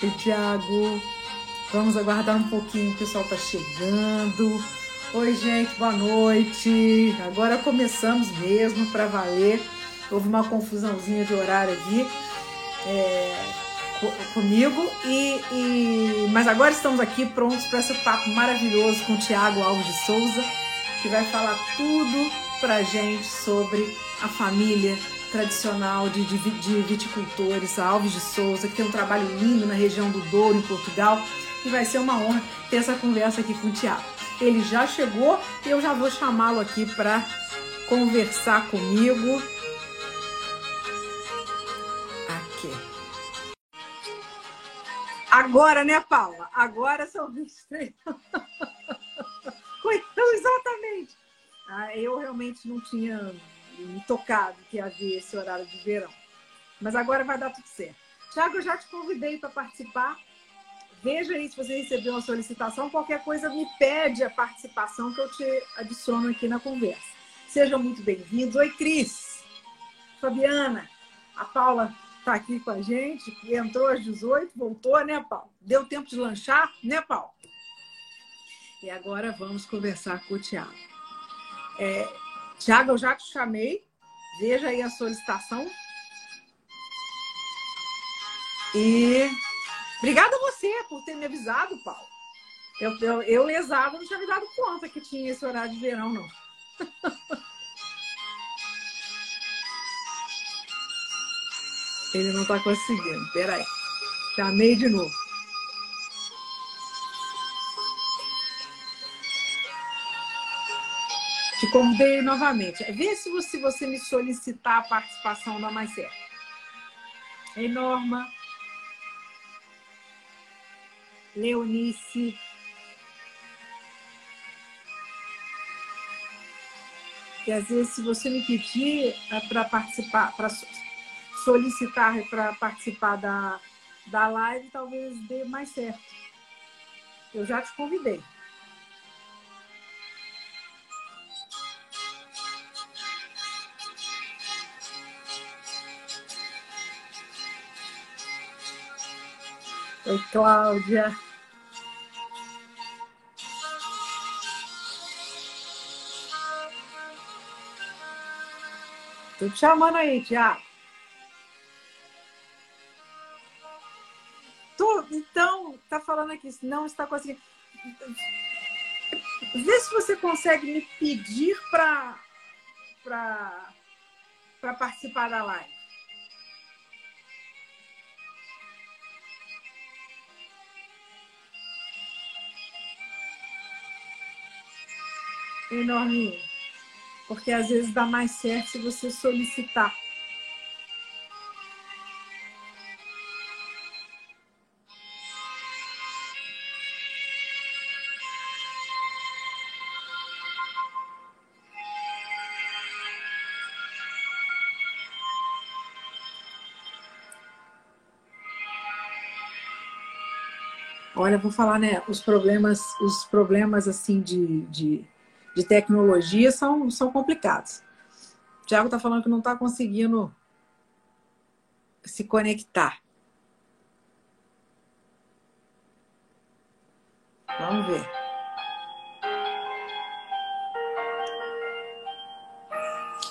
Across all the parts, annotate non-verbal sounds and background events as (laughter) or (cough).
E Tiago, vamos aguardar um pouquinho, o pessoal tá chegando. Oi, gente, boa noite. Agora começamos mesmo para valer. Houve uma confusãozinha de horário aqui é, comigo, e, e, mas agora estamos aqui prontos para esse papo maravilhoso com o Tiago Alves de Souza, que vai falar tudo para gente sobre a família tradicional de, de, de viticultores, Alves de Souza, que tem um trabalho lindo na região do Douro, em Portugal. E vai ser uma honra ter essa conversa aqui com o Tiago. Ele já chegou e eu já vou chamá-lo aqui para conversar comigo. Agora, né, Paula? Agora são 23. então, (laughs) exatamente. Ah, eu realmente não tinha me tocado que havia esse horário de verão. Mas agora vai dar tudo certo. Tiago, eu já te convidei para participar. Veja aí se você recebeu uma solicitação. Qualquer coisa me pede a participação que eu te adiciono aqui na conversa. Sejam muito bem-vindos. Oi, Cris. Fabiana. A Paula está aqui com a gente. Entrou às 18, voltou, né, Paulo? Deu tempo de lanchar, né, Paulo? E agora vamos conversar com o Tiago. É, Tiago, eu já te chamei. Veja aí a solicitação. E obrigada a você por ter me avisado, Paulo. Eu, eu, eu lesado, não tinha me dado conta que tinha esse horário de verão, não. (laughs) Ele não está conseguindo. Peraí. Chamei de novo. Te convidei novamente. Vê se você, você me solicitar a participação da mais certo. Ei, Norma. Leonice. E às vezes, se você me pedir é para participar, para solicitar para participar da, da live, talvez dê mais certo. Eu já te convidei. Oi, Cláudia. Tô te chamando aí, Tiago. Falando aqui, não está conseguindo. Vê se você consegue me pedir para participar da live. enorme. Porque às vezes dá mais certo se você solicitar. Olha, vou falar, né? Os problemas, os problemas assim de, de de tecnologia são, são complicados. O Tiago está falando que não está conseguindo se conectar. Vamos ver.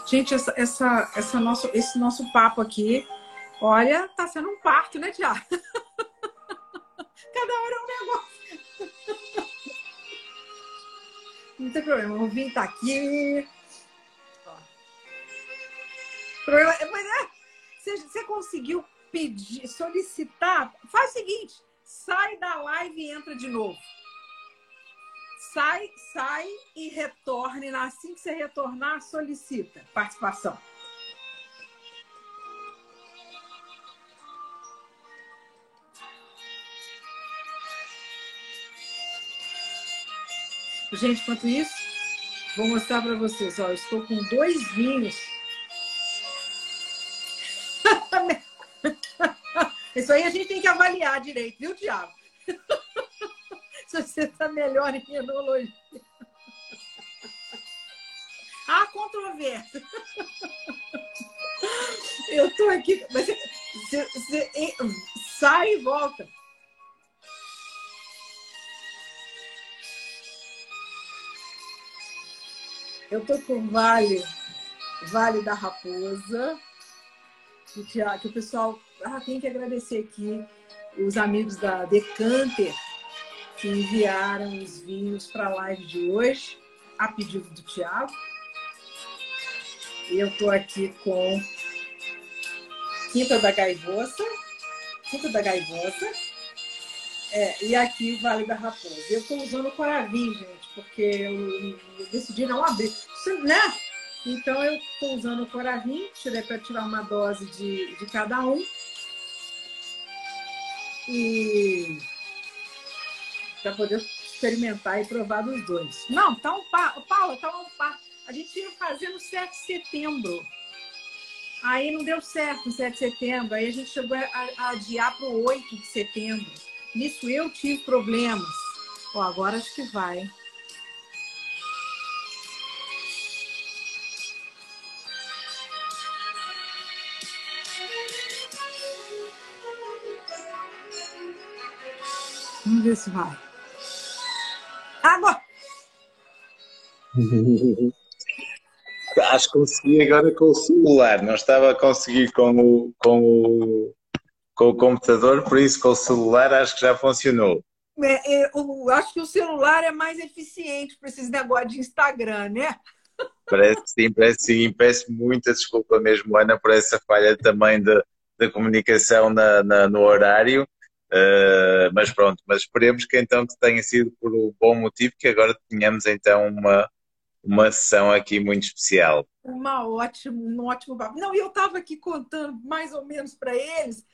Gente, essa, essa, essa nosso, esse nosso papo aqui, olha, tá sendo um parto, né, Tiago? (laughs) Cada hora. Não tem problema, o Vim tá aqui. Problema, mas é, você, você conseguiu pedir, solicitar? Faz o seguinte, sai da live e entra de novo. Sai, sai e retorne. Assim que você retornar, solicita participação. Gente, enquanto isso, vou mostrar para vocês. Ó, estou com dois vinhos. (laughs) Isso aí a gente tem que avaliar direito, viu, Tiago? (laughs) se você está melhor em enologia. Há controvérsia. (laughs) Eu estou aqui. Mas você, você, sai e volta. Eu estou com o Vale, Vale da Raposa, que, que o pessoal ah, tem que agradecer aqui os amigos da Decanter que enviaram os vinhos para a live de hoje, a pedido do Tiago. Eu estou aqui com Quinta da Gaivosa, Quinta da Gaivosa, é, e aqui Vale da Raposa. Eu estou usando o Coravim, gente, porque eu, eu decidi não abrir, né? Então eu estou usando o Coravim, tirei para tirar uma dose de, de cada um. E para poder experimentar e provar dos dois. Não, tá um par. Paula, tá um par. A gente ia fazer no 7 de setembro. Aí não deu certo no 7 de setembro. Aí a gente chegou a, a adiar para o 8 de setembro. Nisso eu tive problemas. Ó, agora acho que vai. Vamos ver se vai. Água! (laughs) Acho que consegui agora com o celular, não estava a conseguir com o, com o, com o computador, por isso com o celular acho que já funcionou. É, é, eu acho que o celular é mais eficiente para esses negócios de Instagram, né? Parece sim, parece sim. Peço muita desculpa mesmo, Ana, por essa falha também de, de comunicação na, na, no horário. Uh, mas pronto, mas esperemos que então que tenha sido por um bom motivo que agora tenhamos então uma, uma sessão aqui muito especial. Uma ótima, um ótimo papo. Não, eu estava aqui contando mais ou menos para eles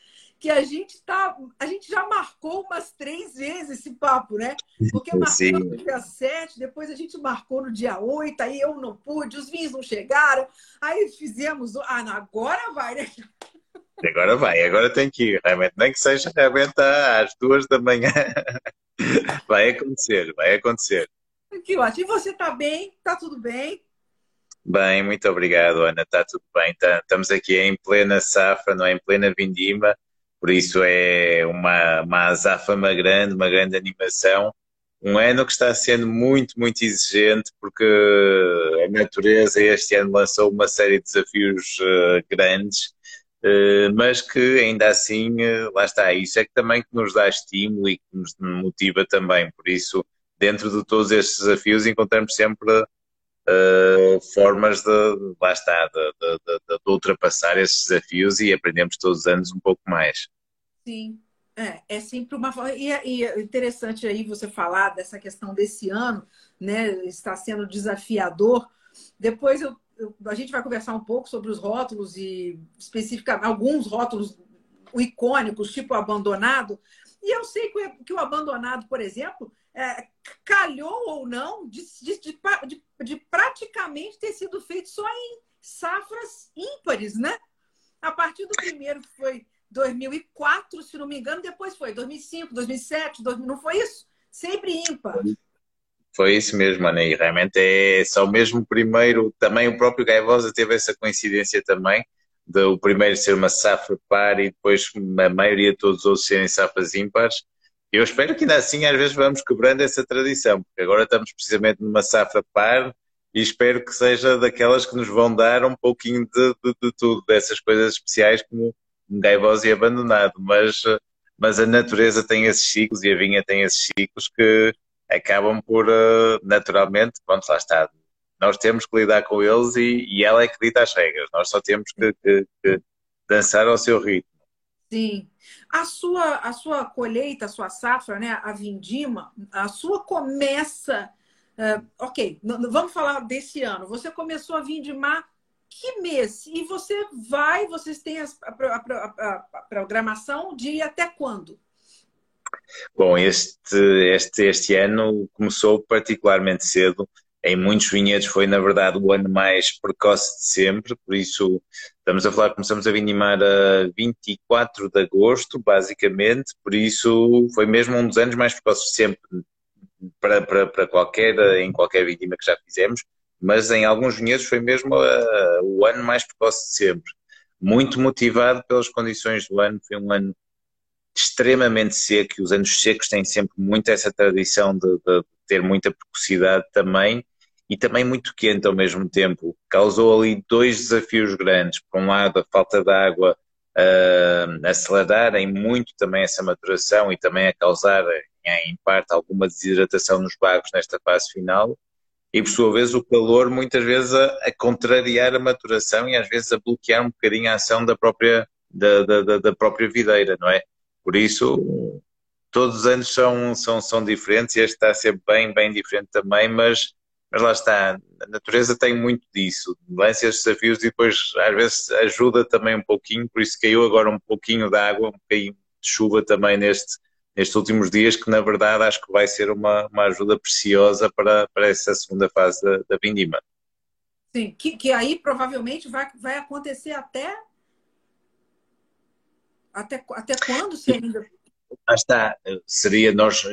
que a gente tá, a gente já marcou umas três vezes esse papo, né? Porque marcou no dia 7, depois a gente marcou no dia 8, aí eu não pude, os vinhos não chegaram, aí fizemos. Ah, não, agora vai, né? (laughs) Agora vai, agora tem que ir, realmente, nem que seja realmente às duas da manhã. (laughs) Vai acontecer, vai acontecer. Que ótimo. E você está bem? Está tudo bem? Bem, muito obrigado, Ana. Está tudo bem. Tá, estamos aqui em plena safra, não é? Em plena vindima, por isso é uma, uma azáfama grande, uma grande animação. Um ano que está sendo muito, muito exigente, porque a natureza este ano lançou uma série de desafios uh, grandes eh, mas que ainda assim, eh, lá está, isso é que também que nos dá estímulo e que nos motiva também. Por isso, dentro de todos estes desafios, encontramos sempre uh, formas de, lá está, de, de, de, ultrapassar esses desafios e aprendemos todos os anos um pouco mais. Sim, é, é sempre uma e, e é interessante aí você falar dessa questão desse ano, né? Está sendo desafiador. Depois eu a gente vai conversar um pouco sobre os rótulos e especificamente alguns rótulos icônicos, tipo abandonado. E eu sei que, que o abandonado, por exemplo, é, calhou ou não de, de, de, de, praticamente ter sido feito só em safras ímpares, né? A partir do primeiro que foi 2004, se não me engano, depois foi 2005, 2007, 2000, não foi isso? Sempre ímpar. Foi isso mesmo, Ana, e realmente é só mesmo primeiro, também o próprio Gaivosa teve essa coincidência também, de o primeiro ser uma safra par e depois a maioria de todos os outros serem safras ímpares. Eu espero que ainda assim às vezes vamos quebrando essa tradição, porque agora estamos precisamente numa safra par e espero que seja daquelas que nos vão dar um pouquinho de, de, de tudo, dessas coisas especiais como Gaivosa e abandonado, mas, mas a natureza tem esses ciclos e a vinha tem esses ciclos que acabam por, uh, naturalmente, vamos lá está, nós temos que lidar com eles e, e ela é que dita as regras, nós só temos que, que, que, dançar ao seu ritmo. Sim. A sua, a sua colheita, a sua safra, né, a vindima, a sua começa. Uh, ok, vamos falar desse ano. Você começou a vindimar que mês? E você vai, vocês têm a, a, a, a programação de até quando? Bom, este, este, este ano começou particularmente cedo. Em muitos vinhedos foi, na verdade, o ano mais precoce de sempre, por isso estamos a falar, começamos a vindimar a 24 de agosto, basicamente, por isso foi mesmo um dos anos mais precoces de sempre. para, para, para qualquer, em qualquer vítima que já fizemos, mas em alguns vinhedos foi mesmo uh, o ano mais precoce de sempre. Muito motivado pelas condições do ano, foi um ano extremamente seco, e os anos secos têm sempre muito essa tradição de, de ter muita precocidade também, e também muito quente ao mesmo tempo. Causou ali dois desafios grandes. Por um lado, a falta de água uh, acelerarem muito também essa maturação e também a causar, em parte, alguma desidratação nos bagos nesta fase final. E, por sua vez, o calor muitas vezes a, a contrariar a maturação e às vezes a bloquear um bocadinho a ação da própria, da, da, da própria videira, não é? Por isso, todos os anos são, são, são diferentes. E este está a ser bem, bem diferente também, mas, mas lá está, a natureza tem muito disso, lança esses desafios e depois às vezes ajuda também um pouquinho, por isso caiu agora um pouquinho de água, um pouquinho de chuva também neste, nestes últimos dias, que na verdade acho que vai ser uma, uma ajuda preciosa para, para essa segunda fase da, da vindima. Sim, que, que aí provavelmente vai, vai acontecer até até, até quando se ainda. Ah, está, seria nós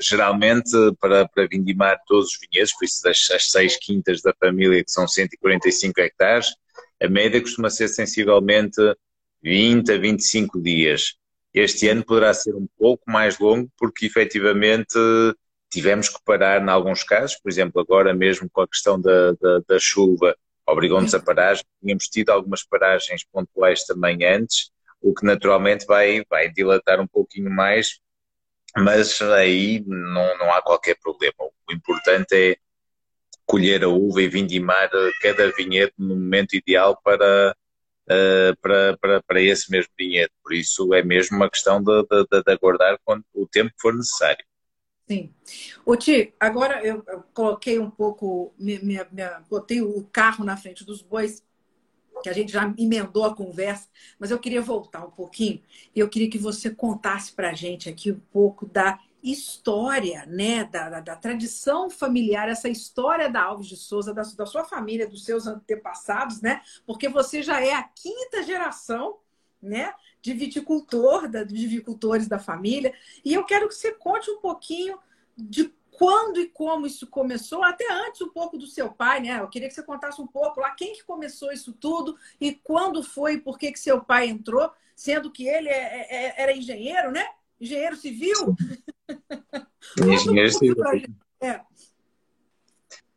geralmente para, para vindimar todos os vinhedos, por isso as, as seis quintas da família, que são 145 hectares, a média costuma ser sensivelmente 20 a 25 dias. Este ano poderá ser um pouco mais longo, porque efetivamente tivemos que parar em alguns casos, por exemplo, agora mesmo com a questão da, da, da chuva, obrigou-nos a parar, tínhamos tido algumas paragens pontuais também antes, o que naturalmente vai, vai dilatar um pouquinho mais, mas aí não, não há qualquer problema. O importante é colher a uva e vindimar cada vinhedo no momento ideal para, uh, para, para, para esse mesmo vinhedo. Por isso é mesmo uma questão de, de, de aguardar quando, o tempo for necessário. Sim. Ô Ti, agora eu, coloquei um pouco, me, me, botei o carro na frente dos bois que a gente já emendou a conversa, mas eu queria voltar um pouquinho e eu queria que você contasse para a gente aqui um pouco da história, né, da, da, da, tradição familiar, essa história da Alves de Souza, da, da sua família, dos seus antepassados, né, porque você já é a quinta geração, né, de viticultor, da, de viticultores da família, e eu quero que você conte um pouquinho de quando e como isso começou, até antes um pouco do seu pai, né? Eu queria que você contasse um pouco lá quem que começou isso tudo e quando foi por que, que seu pai entrou, sendo que ele é, é, é era engenheiro, né? Engenheiro civil. (laughs) Engenheiro civil. É.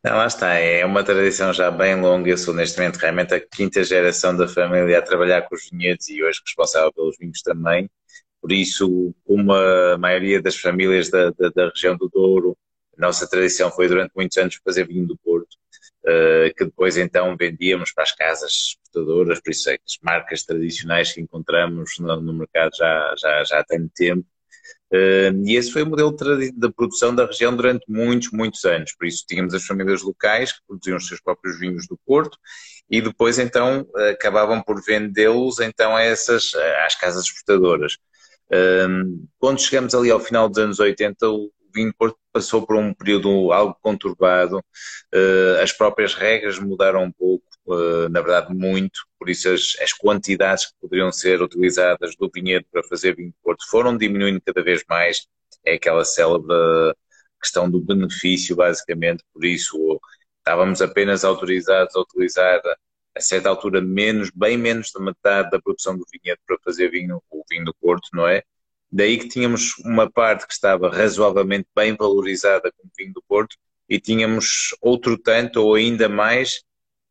Não, lá está, é uma tradição já bem longa. Eu sou neste momento realmente a quinta geração da família a trabalhar com os vinhedos e hoje responsável pelos vinhos também. Por isso, como a maioria das famílias da, da, da região do Douro a nossa tradição foi durante muitos anos fazer vinho do Porto, uh, que depois então vendíamos para as casas exportadoras, por isso é que as marcas tradicionais que encontramos no, no mercado já, já, já há tanto tempo. E esse foi o modelo da produção da região durante muitos, muitos anos. Por isso tínhamos as famílias locais que produziam os seus próprios vinhos do Porto e depois então acabavam por vendê-los então essas, às casas exportadoras. Quando chegamos ali ao final dos anos 80, o vinho Porto passou por um período algo conturbado, uh, as próprias regras mudaram um pouco, uh, na verdade muito, por isso as, as, quantidades que poderiam ser utilizadas do vinhedo para fazer vinho Porto foram diminuindo cada vez mais, é aquela célebre questão do benefício, basicamente, por isso estávamos apenas autorizados a utilizar a certa altura menos, bem menos da metade da produção do vinhedo para fazer vinho, o vinho do Porto, não é? Daí que tínhamos uma parte que estava razoavelmente bem valorizada como vinho do Porto e tínhamos outro tanto ou ainda mais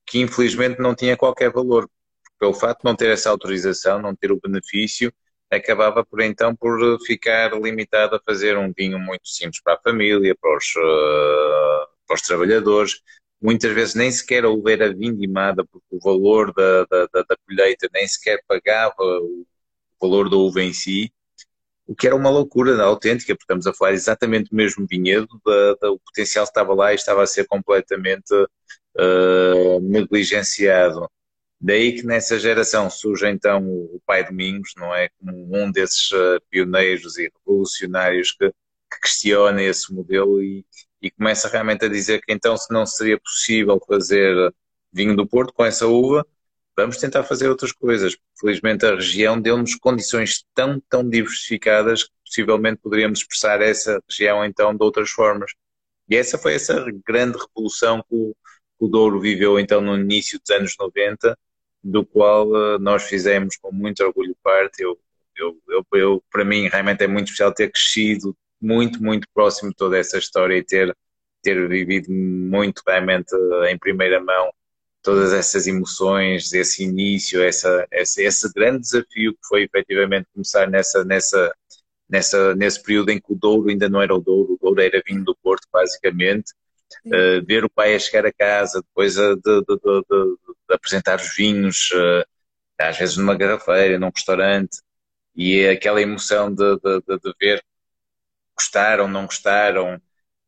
que infelizmente não tinha qualquer valor. Pelo facto de não ter essa autorização, não ter o benefício, acabava por então por ficar limitado a fazer um vinho muito simples para a família, para os, uh, para os trabalhadores. Muitas vezes nem sequer a uva era vindimada porque o valor da, da, da colheita nem sequer pagava o valor da uva em si o que era uma loucura autêntica, porque estamos a falar exatamente do mesmo vinhedo, da, da, o potencial estava lá e estava a ser completamente uh, negligenciado. Daí que nessa geração surge então o pai Domingos, não é? Como um desses uh, pioneiros e revolucionários que, que questiona esse modelo e, e começa realmente a dizer que então se não seria possível fazer vinho do Porto com essa uva, vamos tentar fazer outras coisas. Felizmente a região deu-nos condições tão, tão diversificadas que possivelmente poderíamos expressar essa região então de outras formas. E essa foi essa grande revolução que o, que o Douro viveu então no início dos anos 90, do qual uh, nós fizemos com muito orgulho parte. Eu, eu, eu, eu, para mim, realmente é muito especial ter crescido muito, muito próximo de toda essa história e ter, ter vivido muito realmente em primeira mão todas essas emoções, esse início, essa, esse, esse grande desafio que foi efetivamente começar nessa, nessa, nessa, nesse período em que o Douro ainda não era o Douro, o Douro era vinho do Porto, basicamente. Uh, ver o pai a chegar a casa, depois a, de, de, de, de apresentar os vinhos, uh, às vezes numa garrafeira, num restaurante, e aquela emoção de, de ver gostaram, não gostaram,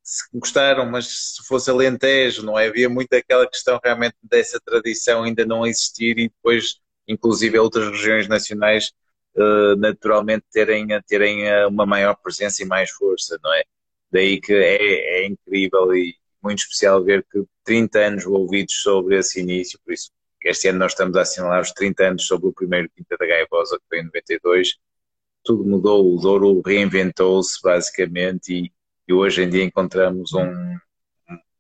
se gostaram, mas se fosse Alentejo, não é? Havia muito aquela questão realmente dessa tradição ainda não existir e depois, inclusive, outras regiões nacionais uh, naturalmente terem, terem eh, uma maior presença e mais força, não é? Daí que é, é incrível e muito especial ver que 30 anos ouvidos sobre esse início, por isso este ano nós estamos a assinalar os 30 anos sobre o primeiro Quinta da Gaivosa, que foi em 92. Tudo mudou, o Douro reinventou-se basicamente e, e hoje em dia encontramos um,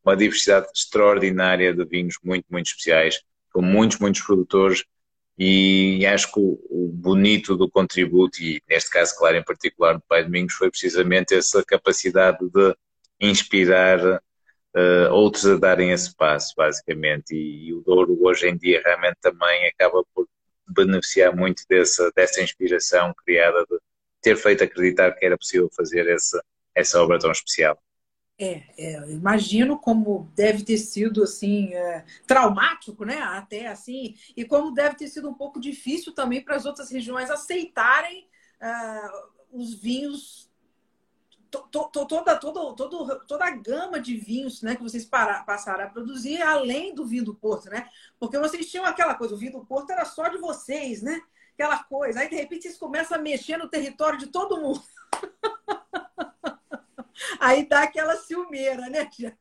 uma diversidade extraordinária de vinhos muito, muito especiais, com muitos, muitos produtores e acho que o, bonito do contributo, e neste caso, claro, em particular do Pai Domingos, foi precisamente essa capacidade de inspirar uh, outros a darem esse passo, basicamente. E, e, o Douro, hoje em dia, realmente também acaba por beneficiar muito dessa, dessa inspiração criada de ter feito acreditar que era possível fazer essa, essa obra tão especial. É, é, imagino como deve ter sido assim é, traumático, né? Até assim, e como deve ter sido um pouco difícil também para as outras regiões aceitarem uh, os vinhos, to, to, toda, toda, toda, toda a gama de vinhos né, que vocês passaram a produzir, além do vinho do Porto, né? Porque vocês tinham aquela coisa, o vinho do Porto era só de vocês, né? Aquela coisa. Aí, de repente, vocês começam a mexer no território de todo mundo. (laughs) (laughs) Aí dá aquela ciumeira, né, Tiago?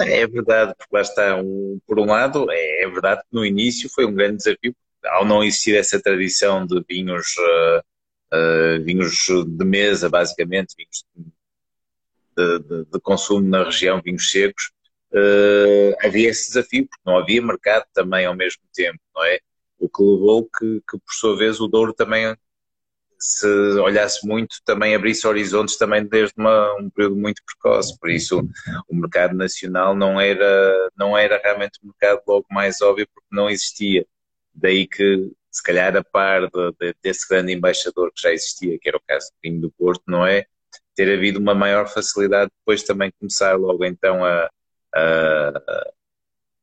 É verdade, porque lá está, um, por um lado, é, é, verdade que no início foi um grande desafio, ao não existir essa tradição de vinhos, uh, uh, vinhos de mesa, basicamente, vinhos de, de, de consumo na região, vinhos secos, uh, havia esse desafio, porque não havia mercado também ao mesmo tempo, não é? O que levou que, que por sua vez, o Douro também se olhasse muito, também abrisse horizontes também desde uma, um período muito precoce. Por isso, o mercado nacional não era, não era realmente o mercado logo mais óbvio, porque não existia. Daí que, se calhar, a par de, de, desse grande embaixador que já existia, que era o caso do Vinho do Porto, não é? Ter havido uma maior facilidade depois também começar logo então a, a,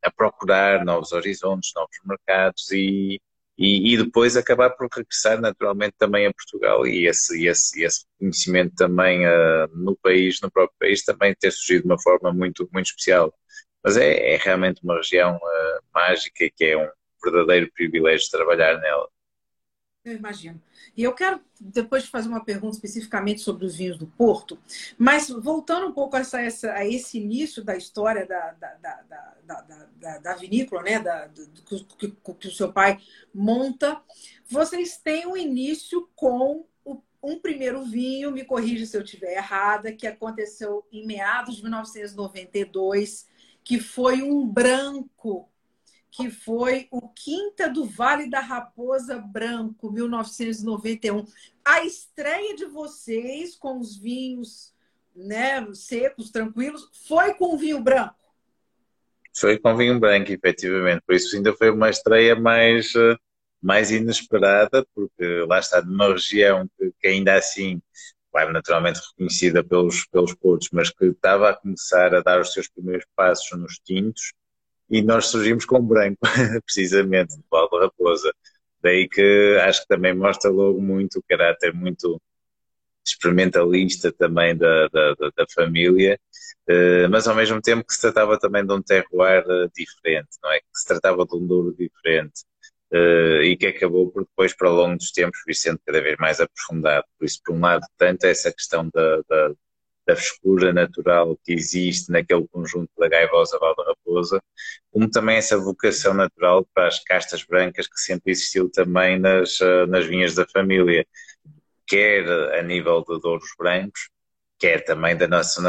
a procurar novos horizontes, novos mercados e, e, e, depois acabar por regressar naturalmente também a Portugal e esse, esse, esse conhecimento também uh, no país, no próprio país, também ter surgido de uma forma muito, muito especial. Mas é, é realmente uma região uh, mágica que é um verdadeiro privilégio trabalhar nela. Eu imagino. E eu quero depois fazer uma pergunta especificamente sobre os vinhos do Porto, mas voltando um pouco a, essa, a esse início da história da, da, da, da, vinícola, né, que, que, o seu pai monta, vocês têm um início com o, um primeiro vinho, me corrija se eu estiver errada, que aconteceu em meados de 1992, que foi um branco que foi o Quinta do Vale da Raposa Branco, 1991. A estreia de vocês com os vinhos né, secos, tranquilos, foi com vinho branco? Foi com vinho branco, efetivamente. Por isso ainda foi uma estreia mais, eh, mais inesperada, porque lá está numa região que, que ainda assim, claro, naturalmente reconhecida pelos, pelos portos, mas que estava a começar a dar os seus primeiros passos nos tintos, e nós surgimos com branco, (laughs) precisamente, do da Raposa. Daí que acho que também mostra logo muito o caráter muito experimentalista também da, da, da família, uh, mas ao mesmo tempo que se tratava também de um terroir uh, diferente, não é? Que se tratava de um duro diferente uh, e que acabou por depois, para ao longo dos tempos, vir sendo cada vez mais aprofundado. Por isso, por um lado, tanto essa questão da, da, da frescura natural que existe naquele conjunto da gaivosa Val da Raposa, como também essa vocação natural para as castas brancas que sempre existiu também nas, eh, nas vinhas da família, quer a nível de douros brancos, quer também da nossa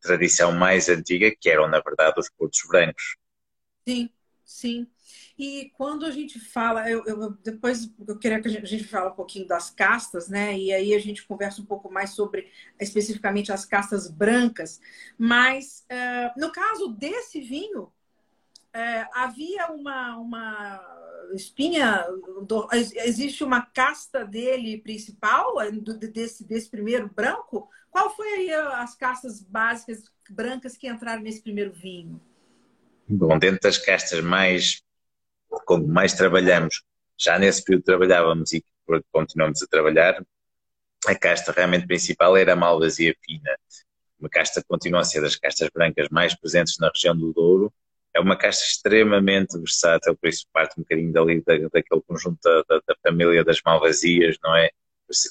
tradição mais antiga, que eram, na verdade, os portos brancos. Sim, sim. E quando a gente fala, eu, eu, depois eu queria que a gente, a gente fale um pouquinho das castas, né? E aí a gente conversa um pouco mais sobre especificamente as castas brancas. Mas uh, no caso desse vinho, uh, havia uma, uma espinha, do, existe uma casta dele principal, do, desse, desse primeiro branco? Qual foi aí as castas básicas brancas que entraram nesse primeiro vinho? Bom, dentro das castas mais, como mais trabalhamos, já nesse período trabalhávamos e continuamos a trabalhar, a casta realmente principal era a malvasia fina. Uma casta que continua a ser das castas brancas mais presentes na região do Douro, é uma caixa extremamente versátil, por isso parte um bocadinho dali da, daquele conjunto da, da, família das malvasias, não é?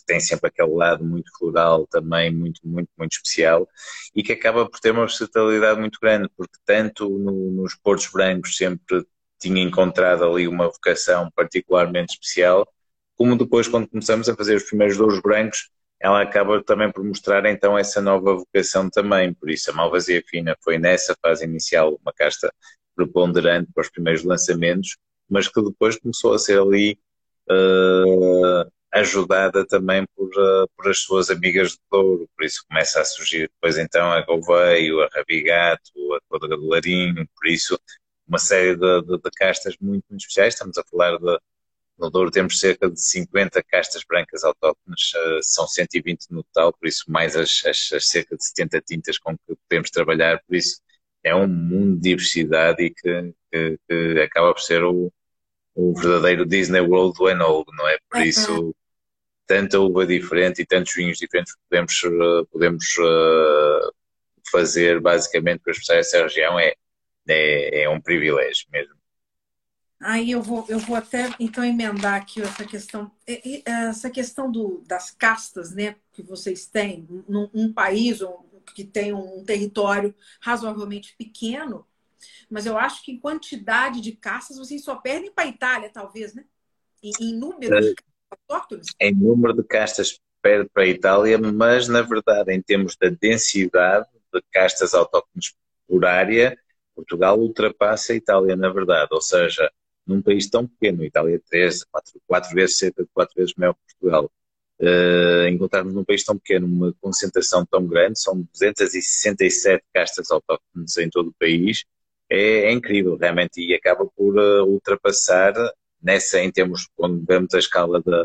Tem sempre aquele lado muito floral também, muito, muito, muito especial e que acaba por ter uma versatilidade muito grande, porque tanto no, nos Portos Brancos sempre tinha encontrado ali uma vocação particularmente especial, como depois, quando começamos a fazer os primeiros douros brancos, ela acaba também por mostrar então essa nova vocação também. Por isso, a Malvasia Fina foi nessa fase inicial uma casta preponderante para os primeiros lançamentos, mas que depois começou a ser ali uh, ajudada também por, uh, por as suas amigas de touro. Por isso começa a surgir depois então a Gouveio, a Rabigato, a Codra do Larinho, por isso uma série de, de, de castas muito, muito especiais. Estamos a falar de no Douro temos cerca de 50 castas brancas autóctones, eh, são 120 no total, por isso mais as, as, as, cerca de 70 tintas com que podemos trabalhar, por isso é um mundo de diversidade e que, que, que acaba por ser o, o, verdadeiro Disney World do Enold, não é? Por isso, tanta uva diferente e tantos vinhos diferentes que podemos, eh, podemos uh, fazer basicamente para expressar essa região é, é, é um privilégio mesmo. Aí eu vou, eu vou até então emendar aqui essa questão, essa questão do, das castas, né, que vocês têm num um país que tem um território razoavelmente pequeno, mas eu acho que em quantidade de castas vocês só perdem para a Itália, talvez, né? Em, em número de autóctones. Em número de castas perde para a Itália, mas na verdade, em termos da densidade de castas autóctones por área, Portugal ultrapassa a Itália, na verdade. Ou seja, num país tão pequeno, Itália é três, quatro, quatro vezes, cerca de quatro vezes maior que Portugal, uh, encontrarmos num país tão pequeno uma concentração tão grande, são 267 castas autóctones em todo o país, é, é incrível realmente e acaba por uh, ultrapassar nessa, em termos, quando vemos a escala da,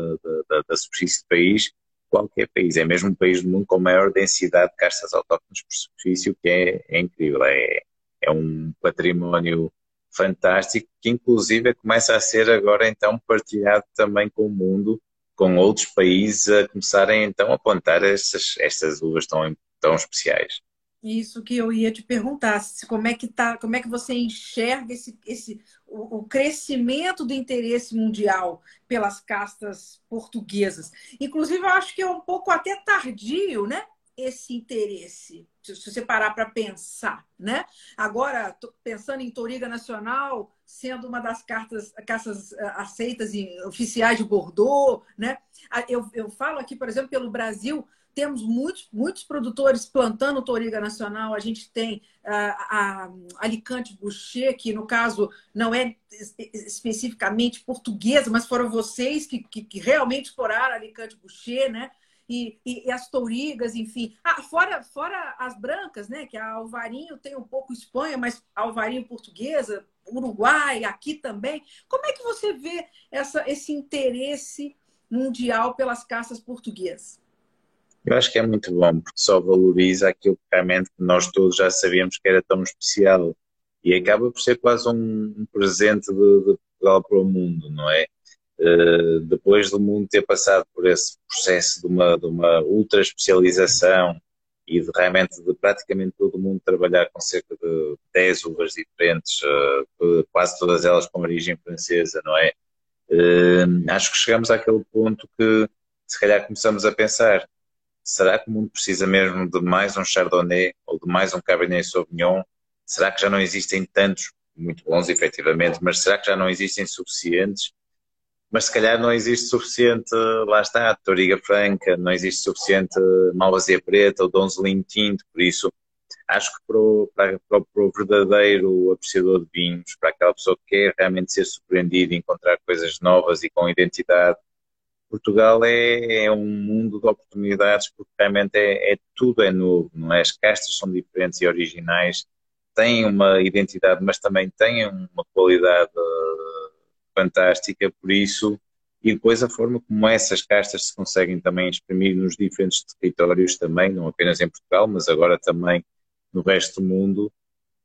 da, da superfície do país, qualquer país, é mesmo um país do mundo com maior densidade de castas autóctones por superfície, o que é, é incrível, é, é um património fantástico, que inclusive começa a ser agora então partilhado também com o mundo, com outros países a começarem então a plantar estas, estas uvas tão, tão especiais. Isso que eu ia te perguntar, como é que tá, como é que você enxerga esse, esse o, o crescimento do interesse mundial pelas castas portuguesas. Inclusive, eu acho que é um pouco até tardio, né? Esse interesse? Se você parar para pensar, né? Agora, pensando em Toriga Nacional, sendo uma das cartas, caças eh, aceitas em oficiais de Bordeaux, né? Eu, eu falo aqui, por exemplo, pelo Brasil, temos muitos, muitos produtores plantando Toriga Nacional. A gente tem uh, a Alicante Boucher, que no caso não é especificamente portuguesa, mas foram vocês que, que, que realmente exploraram Alicante Boucher, né? E, e, e, as tourigas, enfim. Ah, fora, fora as brancas, né? Que a Alvarinho tem um pouco Espanha, mas Alvarinho portuguesa, Uruguai, aqui também. Como é que você vê essa, esse interesse mundial pelas caças portuguesas? Eu acho que é muito bom, porque só valoriza aquilo que realmente nós todos já sabíamos que era tão especial. E acaba por ser quase um, um presente de, de Portugal para o mundo, não é? Eh, depois do mundo ter passado por esse processo de uma, de uma ultra especialização e de realmente de praticamente todo mundo trabalhar com cerca de 10 uvas diferentes, uh, quase todas elas com origem francesa, não é? Uh, acho que chegamos àquele ponto que se calhar começamos a pensar será que o mundo precisa mesmo de mais um Chardonnay ou de mais um Cabernet Sauvignon? Será que já não existem tantos, muito bons efetivamente, mas será que já não existem suficientes? Mas se calhar não existe suficiente, lá está, Toriga Franca, não existe suficiente Malvasia Preta ou Donzelinho Tinto, por isso acho que para o, para, para o, verdadeiro apreciador de vinhos, para aquela pessoa que quer realmente ser surpreendido, encontrar coisas novas e com identidade, Portugal é, é um mundo de oportunidades porque realmente é, é, tudo é novo, não é? As castas são diferentes e originais, têm uma identidade, mas também têm uma qualidade uh, fantástica, por isso e depois a forma como essas castas se conseguem também exprimir nos diferentes territórios também, não apenas em Portugal, mas agora também no resto do mundo,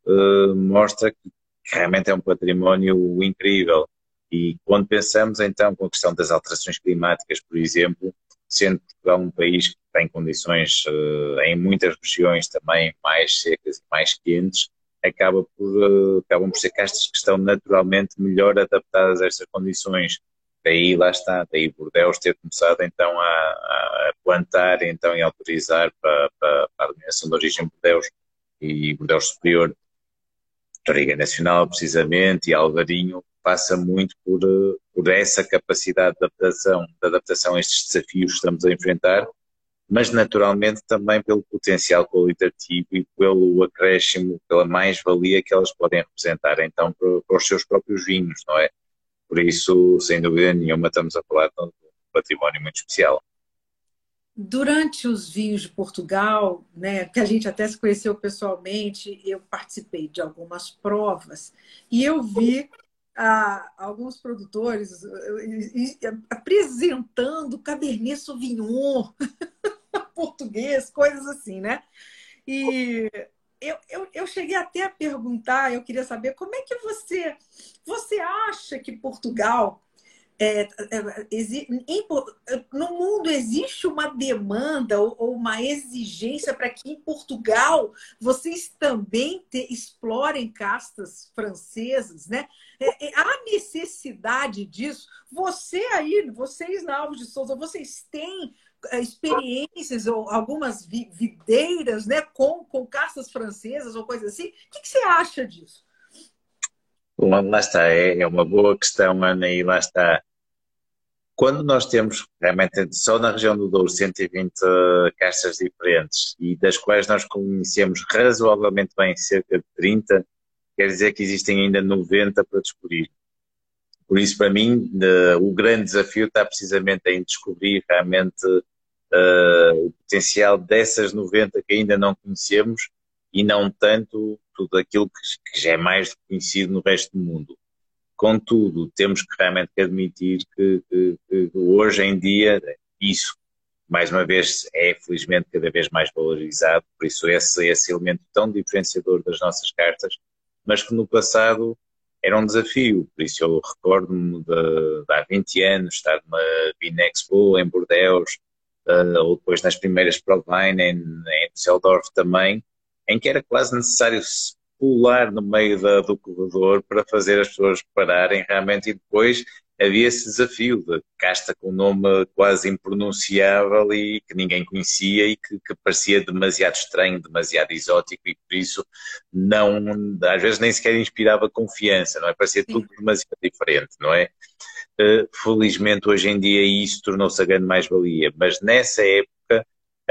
uh, mostra que realmente é um património incrível. E quando pensamos então com a questão das alterações climáticas, por exemplo, sendo Portugal um país que tem condições uh, em muitas regiões também mais secas e mais quentes, acaba por, uh, acabam por ser castas que estão naturalmente melhor adaptadas a estas condições. Daí lá está, daí Bordeaux ter começado então a, a plantar então, e autorizar para, para, para a denominação de origem Bordeaux e Bordeaux Superior, Toriga Nacional, precisamente, e Alvarinho, passa muito por, por essa capacidade de adaptação, de adaptação a estes desafios que estamos a enfrentar, mas naturalmente também pelo potencial qualitativo e pelo acréscimo, pela mais-valia que elas podem representar então para, os seus próprios vinhos, não é? Por isso, sem dúvida nenhuma, estamos a falar de um património muito especial durante os vinhos de Portugal, né, que a gente até se conheceu pessoalmente, eu participei de algumas provas e eu vi ah, alguns produtores eh, apresentando Cabernet Sauvignon (laughs) português, coisas assim, né? E eu, eu, eu cheguei até a perguntar, eu queria saber como é que você, você acha que Portugal é, é, no mundo existe uma demanda ou, uma exigência para que em Portugal vocês também te, explorem castas francesas, né? É, é, há necessidade disso. Você aí, vocês na Alves de Souza, vocês têm é, experiências ou algumas videiras, né, com, com castas francesas ou coisas assim. O que, que você acha disso? Lá está, é, é uma boa questão, Ana, e lá está quando nós temos realmente só na região do Douro 120 caixas diferentes e das quais nós conhecemos razoavelmente bem cerca de 30, quer dizer que existem ainda 90 para descobrir. Por isso, para mim, o grande desafio está precisamente em descobrir realmente uh, o potencial dessas 90 que ainda não conhecemos e não tanto tudo aquilo que já é mais conhecido no resto do mundo. Contudo, temos que realmente admitir que, que, que, hoje em dia isso, mais uma vez, é felizmente cada vez mais valorizado, por isso esse, esse elemento tão diferenciador das nossas cartas, mas que no passado era um desafio, por isso eu recordo-me de, de, há 20 anos estar numa Vinexpo em Bordeaux, uh, ou depois nas primeiras Provine em, em Düsseldorf também, em que era quase necessário pular no meio da, do corredor para fazer as pessoas pararem realmente e depois havia esse desafio de casta com um nome quase impronunciável e que ninguém conhecia e que, que, parecia demasiado estranho, demasiado exótico e por isso não, às vezes nem sequer inspirava confiança, não é? Parecia tudo demasiado diferente, não é? Uh, felizmente hoje em dia isso tornou-se a grande mais-valia, mas nessa época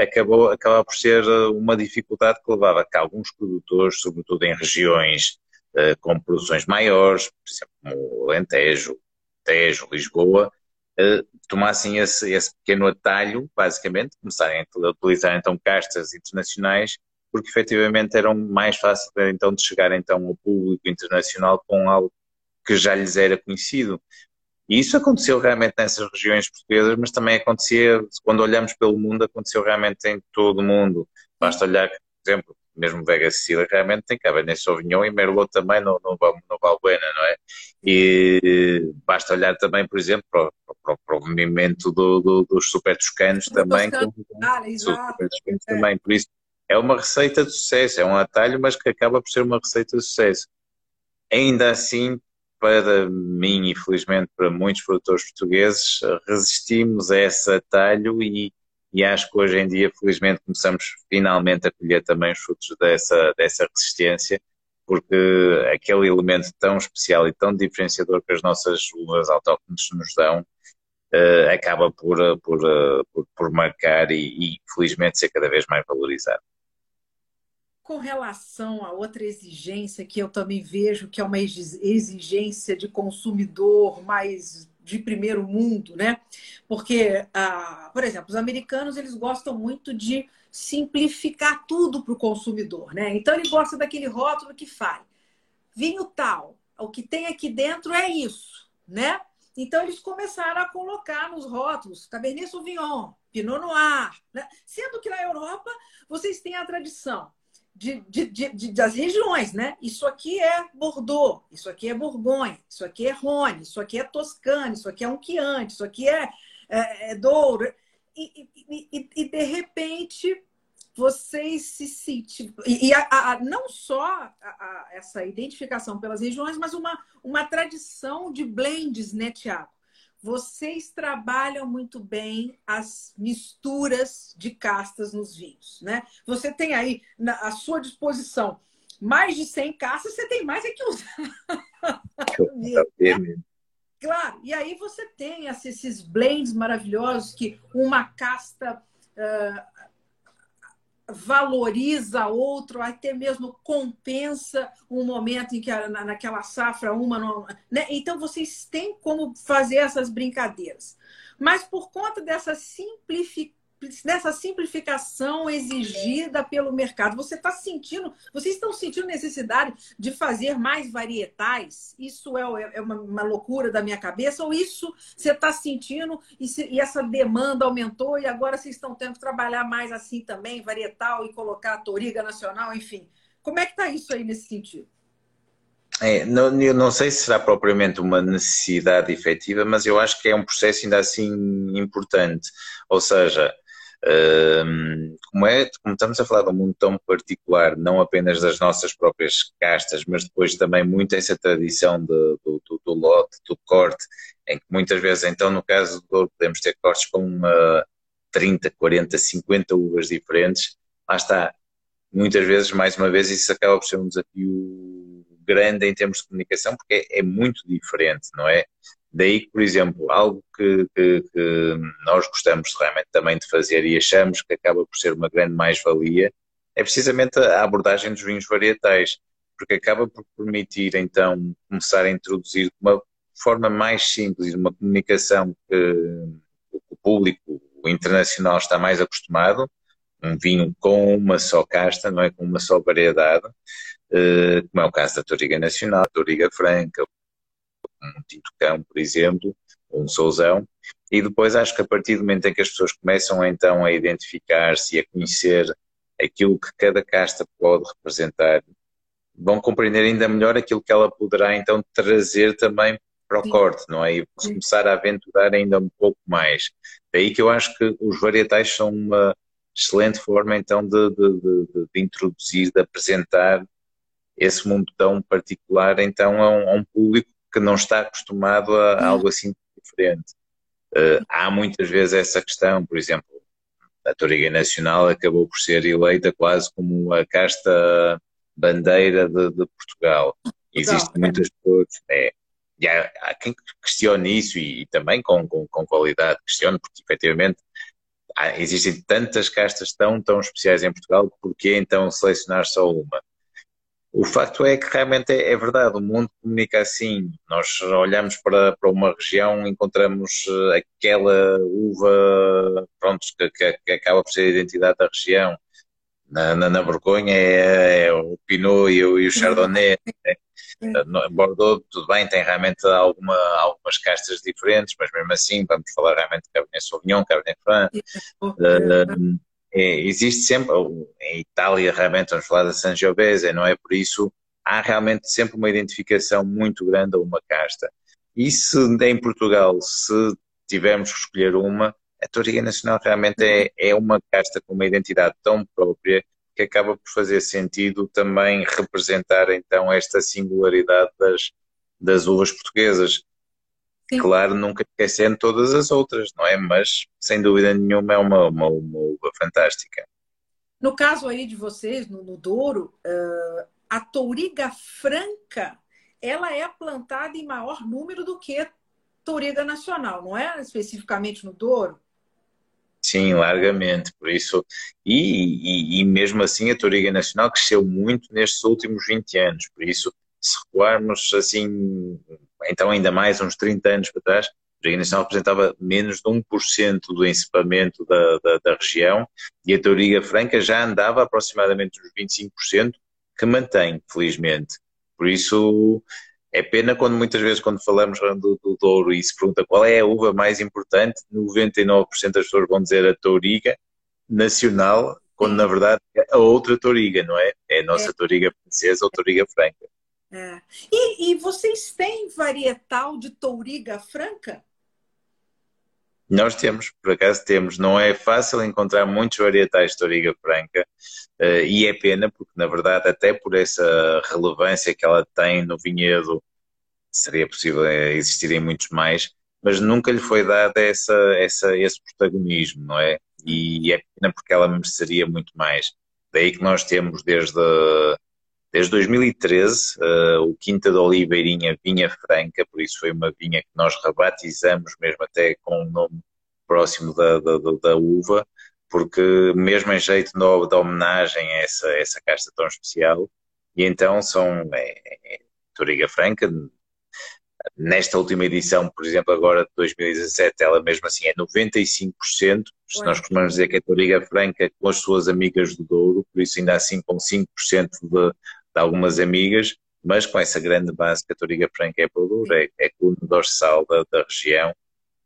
acabou, acaba por ser eh, uma dificuldade que levava a que alguns produtores, sobretudo em regiões uh, com produções maiores, por exemplo, como Alentejo, Tejo, Lisboa, uh, tomassem esse, esse pequeno atalho, basicamente, começarem a utilizar então castas internacionais, porque efetivamente eram mais fáceis então de chegar então ao público internacional com algo que já lhes era conhecido. E isso aconteceu realmente nessas regiões portuguesas, mas também acontecia, quando olhamos pelo mundo, aconteceu realmente em todo o mundo. Basta olhar, por exemplo, mesmo Vega Sicília realmente tem Cabernet Sauvignon e Merlot também no, no, no Valbuena, não é? E basta olhar também, por exemplo, para, para, para o movimento do, do, dos super toscanos também. Com, ah, super toscanos é. também. Por isso, é uma receita de sucesso, é um atalho, mas que acaba por ser uma receita de sucesso. Ainda assim, para mim e felizmente para muitos produtores portugueses, resistimos a esse atalho e, e acho que hoje em dia, felizmente, começamos finalmente a colher também os frutos dessa, dessa resistência, porque aquele elemento tão especial e tão diferenciador que as nossas uvas autóctones nos dão uh, acaba por, por, por, por marcar e, e, felizmente, ser cada vez mais valorizado. Com relação a outra exigência que eu também vejo, que é uma exigência de consumidor mais de primeiro mundo, né? Porque, ah, por exemplo, os americanos eles gostam muito de simplificar tudo para o consumidor, né? Então ele gosta daquele rótulo que fala vinho tal, o que tem aqui dentro é isso, né? Então eles começaram a colocar nos rótulos Cabernet Sauvignon, Pinot Noir, né? sendo que na Europa vocês têm a tradição de, de, de, das regiões, né? Isso aqui é Bordeaux, isso aqui é Borgonha, isso aqui é Rhône, isso aqui é Toscana, isso aqui é Chianti, isso aqui é, é, é Douro. E, e, e, e, de repente vocês se sentem. E, a, a, não só a, essa identificação pelas regiões, mas uma, uma tradição de blends, né, Tiago? Vocês trabalham muito bem as misturas de castas nos vinhos, né? Você tem aí na, à sua disposição mais de 100 castas, você tem mais é que usar. (laughs) claro, e aí você tem esses blends maravilhosos que uma casta uh, valoriza outro, até mesmo compensa um momento em que naquela safra uma não. Né? Então vocês têm como fazer essas brincadeiras. Mas por conta dessa simplificação dessa simplificação exigida pelo mercado. Você está sentindo, vocês estão sentindo necessidade de fazer mais varietais? Isso é, é uma, uma loucura da minha cabeça? Ou isso você está sentindo e, se, e, essa demanda aumentou e agora vocês estão tendo que trabalhar mais assim também, varietal e colocar a toriga nacional, enfim. Como é que está isso aí nesse sentido? É, não, eu não sei se será propriamente uma necessidade efetiva, mas eu acho que é um processo ainda assim importante. Ou seja, como, é, como estamos a falar de um mundo tão particular, não apenas das nossas próprias castas, mas depois também muito essa tradição de, do, do, do, lote, do corte, em que muitas vezes, então, no caso do Douro, podemos ter cortes com uma 30, 40, 50 uvas diferentes, lá está. Muitas vezes, mais uma vez, isso acaba por ser um desafio grande em termos de comunicação, porque é, é muito diferente, não é? Daí, por exemplo, algo que, que, que, nós gostamos realmente também de fazer e achamos que acaba por ser uma grande mais-valia é precisamente a abordagem dos vinhos varietais, porque acaba por permitir então começar a introduzir de uma forma mais simples uma comunicação que o público internacional está mais acostumado, um vinho com uma só casta, não é? Com uma só variedade, eh, como é o caso da Toriga Nacional, Toriga Franca, um Tinto Cão, por exemplo, um Souzão, e depois acho que a partir do momento em que as pessoas começam então a identificar-se e a conhecer aquilo que cada casta pode representar, vão compreender ainda melhor aquilo que ela poderá então trazer também para o Sim. corte, não é? E começar a aventurar ainda um pouco mais. Daí que eu acho que os varietais são uma excelente forma então de, de, de, de introduzir, de apresentar esse mundo tão particular então a um, a um público que não está acostumado a, algo assim diferente. Uh, há muitas vezes essa questão, por exemplo, a Toriga Nacional acabou por ser eleita quase como a casta bandeira de, de Portugal. Existem muitas pessoas, é, e há, há, quem questione isso e, e também com, com, com, qualidade questione, porque efetivamente há, existem tantas castas tão, tão especiais em Portugal, porque então selecionar só uma? O facto é que realmente é, é, verdade, o mundo comunica assim. Nós olhamos para, para uma região, encontramos eh, aquela uva pronto, que, que, que acaba por ser a identidade da região. Na, na, na Borgonha é, é, o Pinot e o, e o Chardonnay. No Bordeaux, tudo bem, tem realmente alguma, algumas castas diferentes, mas mesmo assim vamos falar realmente de Cabernet Sauvignon, Cabernet Franc. Uh, é, existe sempre, em Itália realmente vamos falar da Sangiovese, não é? Por isso há realmente sempre uma identificação muito grande a uma casta. E se em Portugal, se tivermos que escolher uma, a Toriga Nacional realmente é, é uma casta com uma identidade tão própria que acaba por fazer sentido também representar então esta singularidade das, das uvas portuguesas. Sim. Claro, nunca esquecendo todas as outras, não é? Mas, sem dúvida nenhuma, é uma, uma, uma uva fantástica. No caso aí de vocês, no, no Douro, uh, a touriga franca, ela é plantada em maior número do que touriga nacional, não é? Especificamente no Douro. Sim, largamente, por isso, e, e, e, mesmo assim a Touriga Nacional cresceu muito nestes últimos 20 anos, por isso, se recuarmos assim, então ainda mais uns 30 anos para trás, a Touriga Nacional representava menos de 1% do encipamento da, da, da, região e a Touriga Franca já andava aproximadamente uns 25%, que mantém, felizmente. Por isso, é pena quando muitas vezes quando falamos do, do Douro e se pergunta qual é a uva mais importante, 99% das pessoas vão dizer a Touriga nacional, quando na verdade é a outra Touriga, não é? É a nossa é. Touriga francesa ou Touriga franca. É. E, e vocês têm varietal de Touriga franca? Nós temos, por acaso temos. Não é fácil encontrar muitos varietais de Toriga Franca uh, e é pena porque, na verdade, até por essa relevância que ela tem no vinhedo, seria possível existirem muitos mais, mas nunca lhe foi dado essa, essa, esse protagonismo, não é? E é pena porque ela mereceria muito mais. Daí que nós temos desde, desde 2013 uh, eh, o Quinta da Oliveirinha Vinha Franca, por isso foi uma vinha que nós rebatizamos mesmo até com um nome próximo da, da, da uva, porque mesmo em jeito de, de homenagem a essa, essa casta tão especial, e então são é, é, Toriga Franca, nesta última edição, por exemplo, agora de 2017, ela mesmo assim é 95%, se nós costumamos dizer que é Toriga Franca com as suas amigas do Douro, por isso ainda assim com 5% de, de algumas amigas, mas com essa grande base que a Toriga Franca é Douro, é, é coluna dorsal da, da região,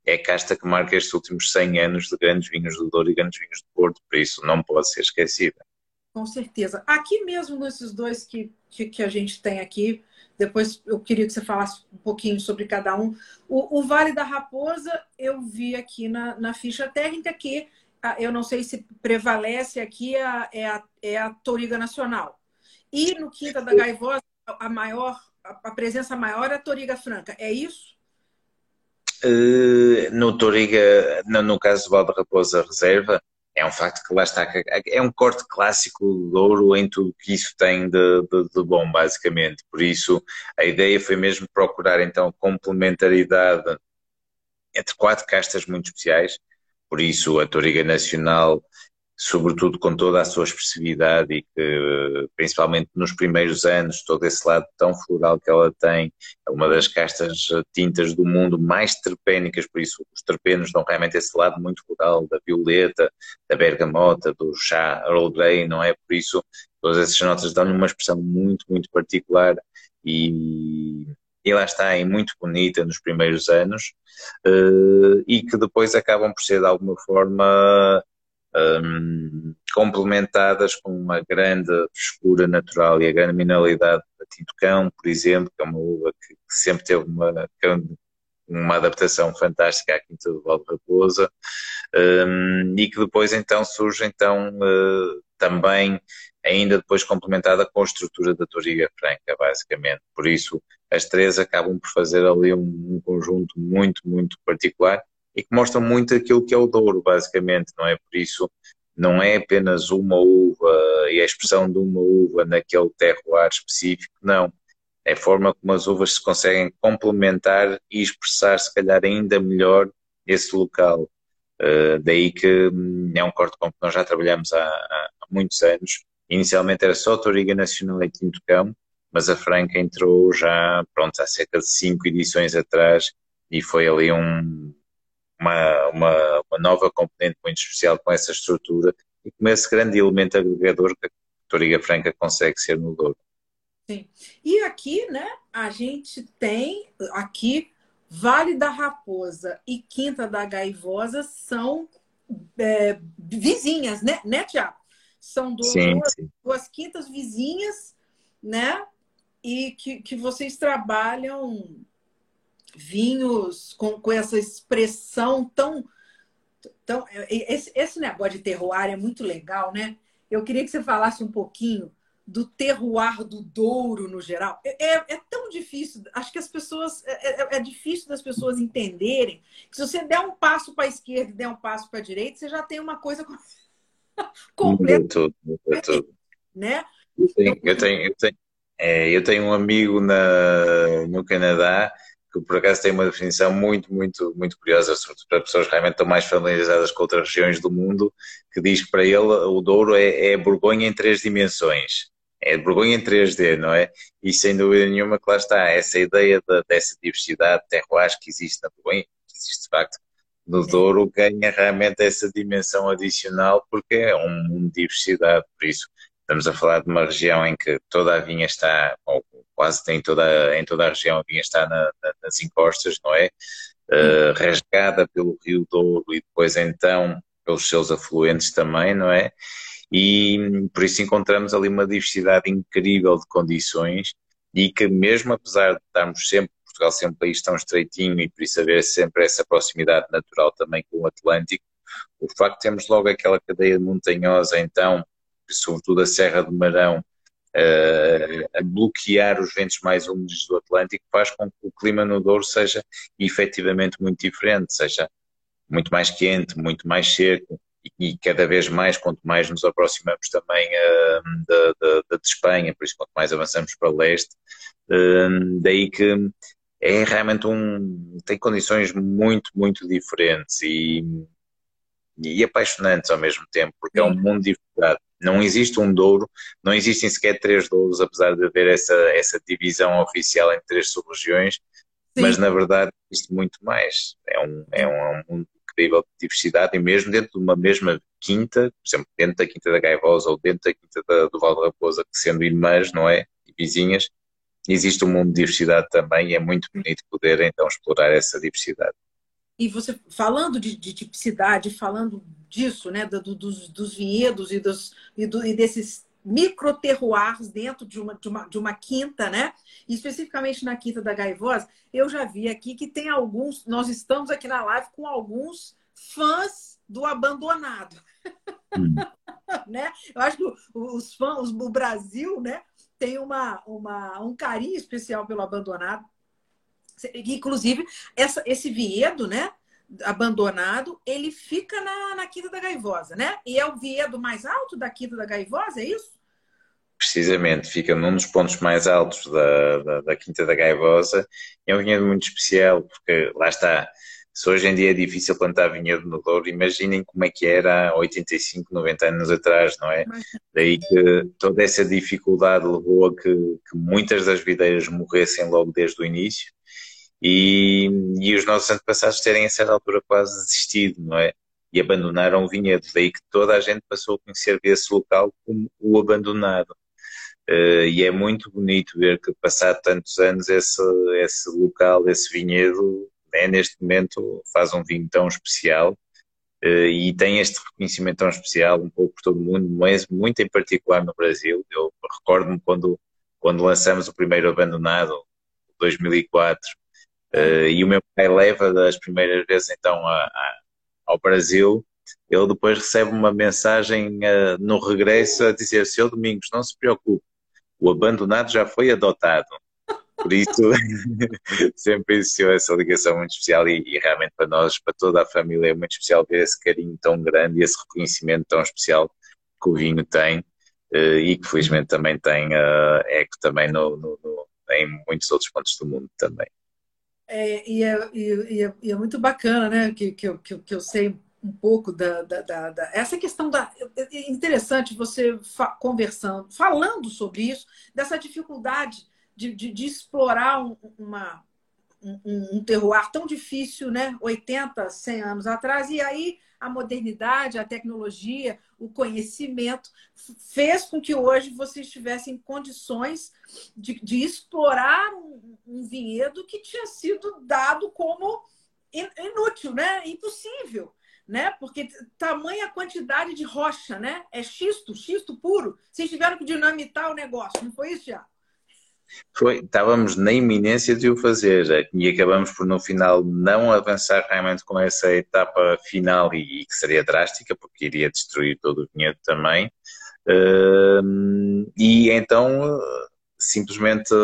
é a casta que marca estes últimos 100 anos de grandes vinhos do Douro e grandes vinhos do Porto, por isso não pode ser esquecida. Com certeza. Aqui mesmo, nesses dois que, que, que, a gente tem aqui, depois eu queria que você falasse um pouquinho sobre cada um. O, o Vale da Raposa, eu vi aqui na, na ficha técnica que ah, eu não sei se prevalece aqui a, é, a, é a Toriga Nacional. E no Quinta da Gaivosa, a maior, a presença maior é a Toriga Franca. É isso? Uh, no Toriga, no, no caso do Val da Raposa Reserva, é um facto que lá está, é um corte clássico do ouro em tudo que isso tem de, de, de, bom, basicamente. Por isso, a ideia foi mesmo procurar então complementaridade entre quatro castas muito especiais. Por isso, a Toriga Nacional sobretudo com toda a sua expressividade e que, principalmente nos primeiros anos, todo esse lado tão floral que ela tem, é uma das castas tintas do mundo mais terpénicas, por isso os terpenos dão realmente esse lado muito floral, da violeta, da bergamota, do chá Earl Grey, não é? Por isso, todas essas notas dão-lhe uma expressão muito, muito particular e, e lá está, é muito bonita nos primeiros anos uh, e que depois acabam por ser de alguma forma um, complementadas com uma grande frescura natural e a grande mineralidade da Tinto Cão, por exemplo, que é uma uva que, que sempre teve uma, uma adaptação fantástica à Quinta do Val de Raposa um, e que depois então surge então uh, também ainda depois complementada com a estrutura da Toriga Franca, basicamente. Por isso, as três acabam por fazer ali um, um conjunto muito, muito particular e que mostram muito aquilo que é o Douro, basicamente, não é? Por isso, não é apenas uma uva e a expressão de uma uva naquele terroir específico, não. É a forma como as uvas se conseguem complementar e expressar, se calhar, ainda melhor esse local. Uh, daí que hum, é um corte com que nós já trabalhamos há, há muitos anos. Inicialmente era só Toriga Nacional em Quinto Cão, mas a Franca entrou já, pronto, há cerca de cinco edições atrás e foi ali um, uma, uma, uma, nova componente muito especial com essa estrutura e com esse grande elemento agregador que a Toriga Franca consegue ser no Douro. Sim. E aqui, né, a gente tem aqui Vale da Raposa e Quinta da Gaivosa são é, vizinhas, né, né Tiago? São duas, sim, sim. duas quintas vizinhas, né? E que, que vocês trabalham vinhos com, com essa expressão tão. tão esse, esse negócio de terroir é muito legal, né? Eu queria que você falasse um pouquinho do terroir do Douro no geral. É, é, é tão difícil, acho que as pessoas. É, é, é difícil das pessoas entenderem que se você der um passo para a esquerda e der um passo para a direita, você já tem uma coisa (laughs) completa. Tudo, tudo. Né? Sim, eu tenho, eu tenho É, eu tenho um amigo na, no Canadá que por acaso tem uma definição muito, muito, muito curiosa, sobretudo para pessoas que realmente estão mais familiarizadas com outras regiões do mundo, que diz que para ele o Douro é, é Borgonha em três dimensões. É Borgonha em 3D, não é? E sem dúvida nenhuma que lá está, essa ideia de, dessa diversidade de terroirs que existe na Borgonha, que existe de facto no Douro, ganha realmente essa dimensão adicional porque é um mundo de diversidade, por isso estamos a falar de uma região em que toda a vinha está, ou quase tem toda, em toda a região a vinha está na, na, nas encostas, não é? Uh, rasgada pelo Rio Douro e depois então pelos seus afluentes também, não é? E por isso encontramos ali uma diversidade incrível de condições e que mesmo apesar de estarmos sempre, Portugal ser um país tão estreitinho e por isso haver sempre essa proximidade natural também com o Atlântico, o facto de termos logo aquela cadeia montanhosa então, sobretudo a Serra do Marão, a bloquear os ventos mais úmidos do Atlântico, faz com que o clima no Douro seja efetivamente muito diferente, seja muito mais quente, muito mais seco, e, cada vez mais, quanto mais nos aproximamos também uh, da, da, da, Espanha, por isso quanto mais avançamos para leste, uh, daí que é realmente um, tem condições muito, muito diferentes e, e apaixonantes ao mesmo tempo, porque é um mundo de diversidade. Não existe um Douro, não existem sequer três Douros, apesar de haver essa, essa divisão oficial em três sub-regiões, mas na verdade existe muito mais. É um, é um, é um mundo incrível de diversidade e mesmo dentro de uma mesma quinta, por exemplo, dentro da Quinta da Gaivosa ou dentro da Quinta da, do Val da Raposa, que sendo irmãs, não é? E vizinhas, existe um mundo de diversidade também e é muito bonito poder então explorar essa diversidade. E você, falando de, de tipicidade, falando disso, né, do, dos, dos vinhedos e, dos, e, do, e desses microterroirs dentro de uma, de, uma, de uma quinta, né? E especificamente na Quinta da Gaivosa, eu já vi aqui que tem alguns, nós estamos aqui na live com alguns fãs do abandonado. Hum. (laughs) né? Eu acho que os fãs, o Brasil, né, tem uma, uma, um carinho especial pelo abandonado. Inclusive, essa, esse vinhedo, né? abandonado, ele fica na, na Quinta da Gaivosa, né? E é o vinhedo mais alto da Quinta da Gaivosa, é isso? precisamente fica num dos pontos mais altos da, da, da Quinta da Gaivosa. É um vinhedo muito especial, porque lá está. Se hoje em dia é difícil plantar vinhedo no Douro, imaginem como é que era há 85, 90 anos atrás, não é? Daí que toda essa dificuldade levou a que, que muitas das videiras morressem logo desde o início e, e os nossos antepassados terem a certa altura quase desistido, não é? E abandonaram o vinhedo. Daí que toda a gente passou a conhecer esse local como o abandonado. Uh, e é muito bonito ver que, passado tantos anos, esse, esse local, esse vinhedo, né, neste momento faz um vinho tão especial uh, e tem este reconhecimento tão especial um pouco por todo o mundo, mas muito em particular no Brasil. Eu recordo-me quando, quando lançamos o primeiro Abandonado, 2004, uh, e o meu pai leva das primeiras vezes então a, a, ao Brasil ele depois recebe uma mensagem uh, no regresso a dizer: Seu Domingos, não se preocupe, o abandonado já foi adotado. Por isso, (laughs) sempre existiu essa ligação muito especial e, e, realmente para nós, para toda a família, é muito especial ver esse carinho tão grande e esse reconhecimento tão especial que o vinho tem uh, e que felizmente também tem eco também no, no, no, em muitos outros pontos do mundo também. É, e, é, e, é, e, é, muito bacana, né? Que, que, eu, que, eu sei um pouco da, da, da, da, essa questão da é interessante você fa conversando, falando sobre isso, dessa dificuldade de, de, de explorar um, uma, um, um terroir tão difícil, né? 80, 100 anos atrás, e aí a modernidade, a tecnologia, o conhecimento fez com que hoje vocês tivessem condições de, de explorar um, um vinhedo que tinha sido dado como inútil, né? Impossível né? Porque tamanha quantidade de rocha, né? É xisto, xisto puro. Vocês tiveram que dinamitar o negócio, não foi isso já? Foi, estávamos na iminência de o fazer e acabamos por no final não avançar realmente com essa etapa final e, e que seria drástica porque iria destruir todo o vinhedo também uh, e então simplesmente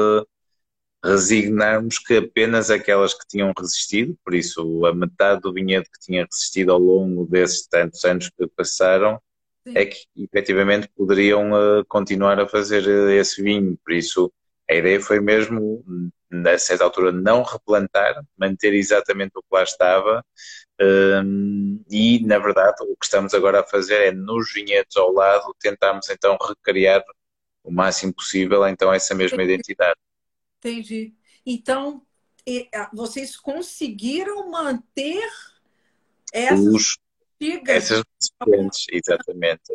resignarmos que apenas aquelas que tinham resistido, por isso a metade do vinhedo que tinha resistido ao longo desses tantos anos que passaram, Sim. é que efetivamente poderiam uh, continuar a fazer esse vinho. Por isso A ideia foi mesmo, a certa altura, não replantar, manter exatamente o que lá estava. Um, e, na verdade, o que estamos agora a fazer é, nos vinhedos ao lado, tentarmos então recriar o máximo possível então essa mesma identidade. Entendi. Então, vocês conseguiram manter essas Os, essas (laughs) recipentes, exatamente.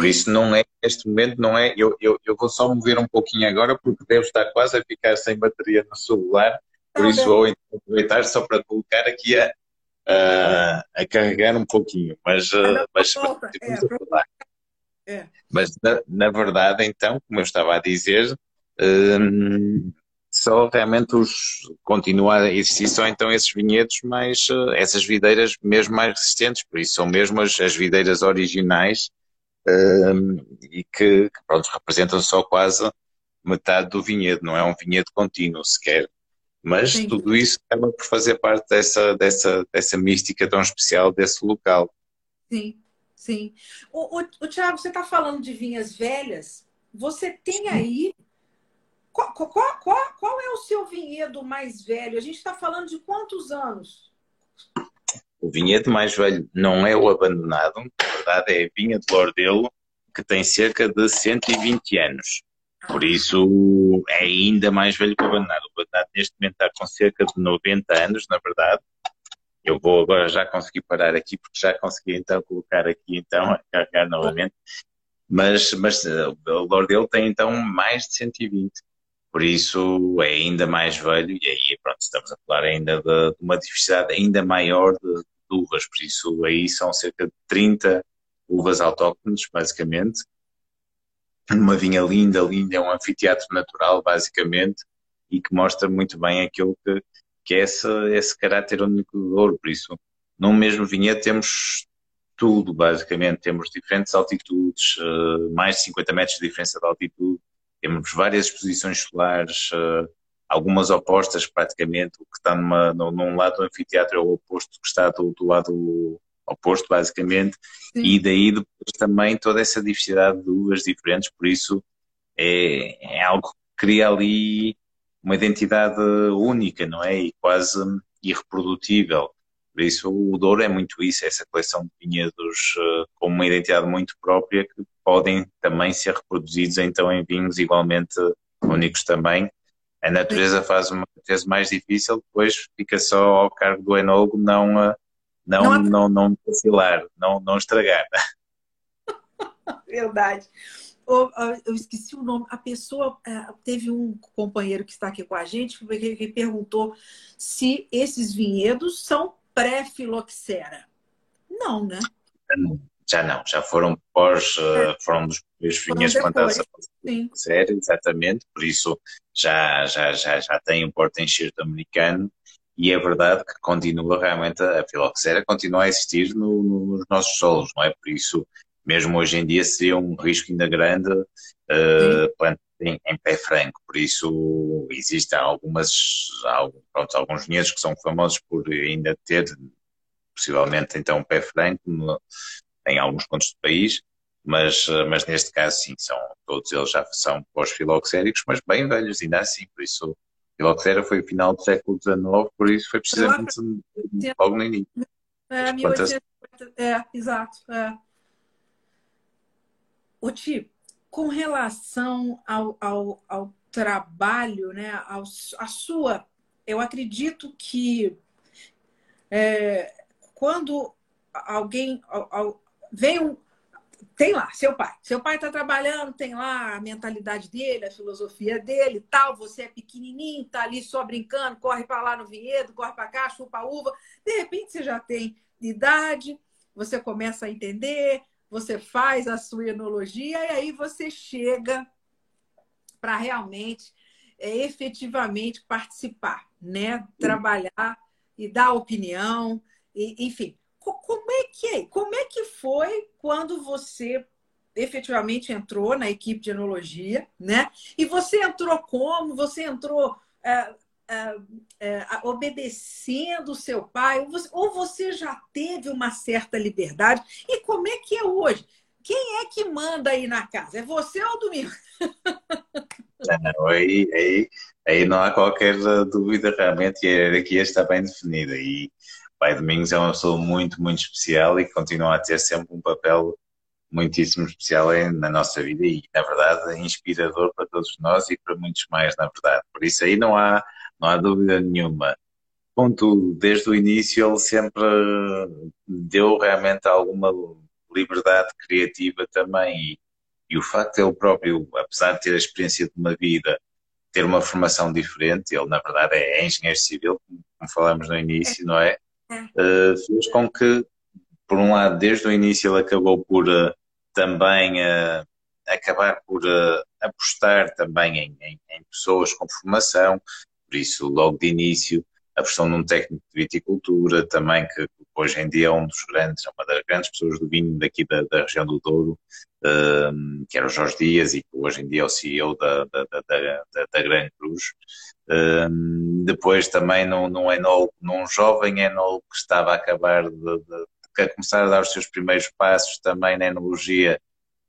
Por isso não é, neste momento não é, eu, eu, eu vou só mover um pouquinho agora porque devo estar quase a ficar sem bateria no celular, por tá isso vou então aproveitar só para colocar aqui a, a, a carregar um pouquinho, mas, ah, mas, mas, é, é. mas na, na, verdade então, como eu estava a dizer, hum, só realmente os continua a existir só então esses vinhedos mais, ah, essas videiras mesmo mais resistentes, por isso são mesmo as, as videiras originais e que, que pronto, representam só quase metade do vinhedo, não é um vinhedo contínuo sequer. Mas Sim. tudo isso acaba por fazer parte dessa, dessa, dessa mística tão especial desse local. Sim, sim. O, o, o Tiago, você está falando de vinhas velhas. Você tem aí. Qual, qual, qual, qual é o seu vinhedo mais velho? A gente está falando de quantos anos? O vinhedo mais velho não é o abandonado, na verdade é a vinha de Lordelo, que tem cerca de 120 anos. Por isso é ainda mais velho que o abandonado. O abandonado neste momento está com cerca de 90 anos, na verdade. Eu vou agora já conseguir parar aqui, porque já consegui então colocar aqui então, a carregar novamente. Mas, mas eh, o Lordelo tem então mais de 120. Por isso é ainda mais velho e aí pronto, estamos a falar ainda de, uma diversidade ainda maior de, de, uvas. Por isso aí são cerca de 30 uvas autóctones, basicamente. Uma vinha linda, linda, é um anfiteatro natural, basicamente, e que mostra muito bem aquilo que, que é esse, esse caráter único do ouro. Por isso, num mesmo vinhedo temos tudo, basicamente. Temos diferentes altitudes, eh, mais de 50 metros de diferença de altitude, temos várias exposições solares, uh, algumas opostas praticamente, o que está numa, num lado do anfiteatro é o oposto que está do, do lado oposto, basicamente, Sim. e daí depois também toda essa diversidade de uvas diferentes, por isso é, é algo que cria ali uma identidade única, não é? E quase irreprodutível. Por isso o Douro é muito isso, essa coleção de vinhedos uh, com uma identidade muito própria que podem também ser reproduzidos então em vinhos igualmente únicos também. A natureza faz uma vez mais difícil, depois fica só ao cargo do enólogo não, uh, não, não, não, não vacilar, não, não estragar. (laughs) Verdade. Eu esqueci o nome. A pessoa uh, teve um companheiro que está aqui com a gente que perguntou se esses vinhedos são pré-filoxera. Não, né? Já não, já foram pós, é. foram dos primeiros vinhas plantados a filoxera, exatamente, por isso já, já, já, já tem um porta-enxerto americano e é verdade que continua realmente, a filoxera continua a existir no, no, nos nossos solos, não é? Por isso, mesmo hoje em dia, seria um risco ainda grande uh, plantar em, em, pé franco. Por isso, existem algumas, pronto, alguns vinhedos que são famosos por ainda ter, possivelmente, então, um pé franco no, em alguns pontos do país, mas, mas neste caso, sim, são, todos eles já são pós-filoxéricos, mas bem velhos, ainda assim, por isso. Filoxera foi o final do século XIX, por isso foi precisamente logo no início. É, 1850, é exato. É. O tipo, com relação ao, ao, ao trabalho, né, ao, a sua, eu acredito que é, quando alguém ao, vem um, tem lá seu pai, seu pai está trabalhando, tem lá a mentalidade dele, a filosofia dele, tal. Você é pequenininho, tá ali só brincando, corre para lá no vinhedo, corre para cá, chupa uva. De repente você já tem idade, você começa a entender, você faz a sua enologia e aí você chega para realmente, é, efetivamente participar, né? Trabalhar e dar opinião, e, enfim. Como que é? Como é que foi quando você efetivamente entrou na equipe de enologia, né? E você entrou como? Você entrou é, é, é, obedecendo o seu pai, ou você, já teve uma certa liberdade? E como é que é hoje? Quem é que manda aí na casa? É você ou o Domingo? É, Não, aí, aí, aí não há qualquer dúvida realmente, a hierarquia está bem definida. E Pai Domingos é uma pessoa muito, muito especial e continua a ter sempre um papel muitíssimo especial na nossa vida e, na verdade, inspirador para todos nós e para muitos mais, na verdade. Por isso aí não há, não há dúvida nenhuma. Contudo, desde o início ele sempre deu realmente alguma liberdade criativa também e, e o facto de ele próprio, apesar de ter a experiência de uma vida, ter uma formação diferente, ele na verdade é engenheiro civil, como falamos no início, não é? Uh, fez com que, por um lado, desde o início ele acabou por uh, também uh, acabar por apostar também em, em, em pessoas com formação, por isso, logo de início, a versão de um técnico de viticultura também, que hoje em dia é um dos grandes, é uma das grandes pessoas do vinho daqui da, da região do Douro, que era o Jorge Dias e que hoje em dia é o CEO da, da, da, da, da Cruz. Depois também num, num, enólogo, num jovem enólogo que estava a acabar de, de, de, começar a dar os seus primeiros passos também na enologia,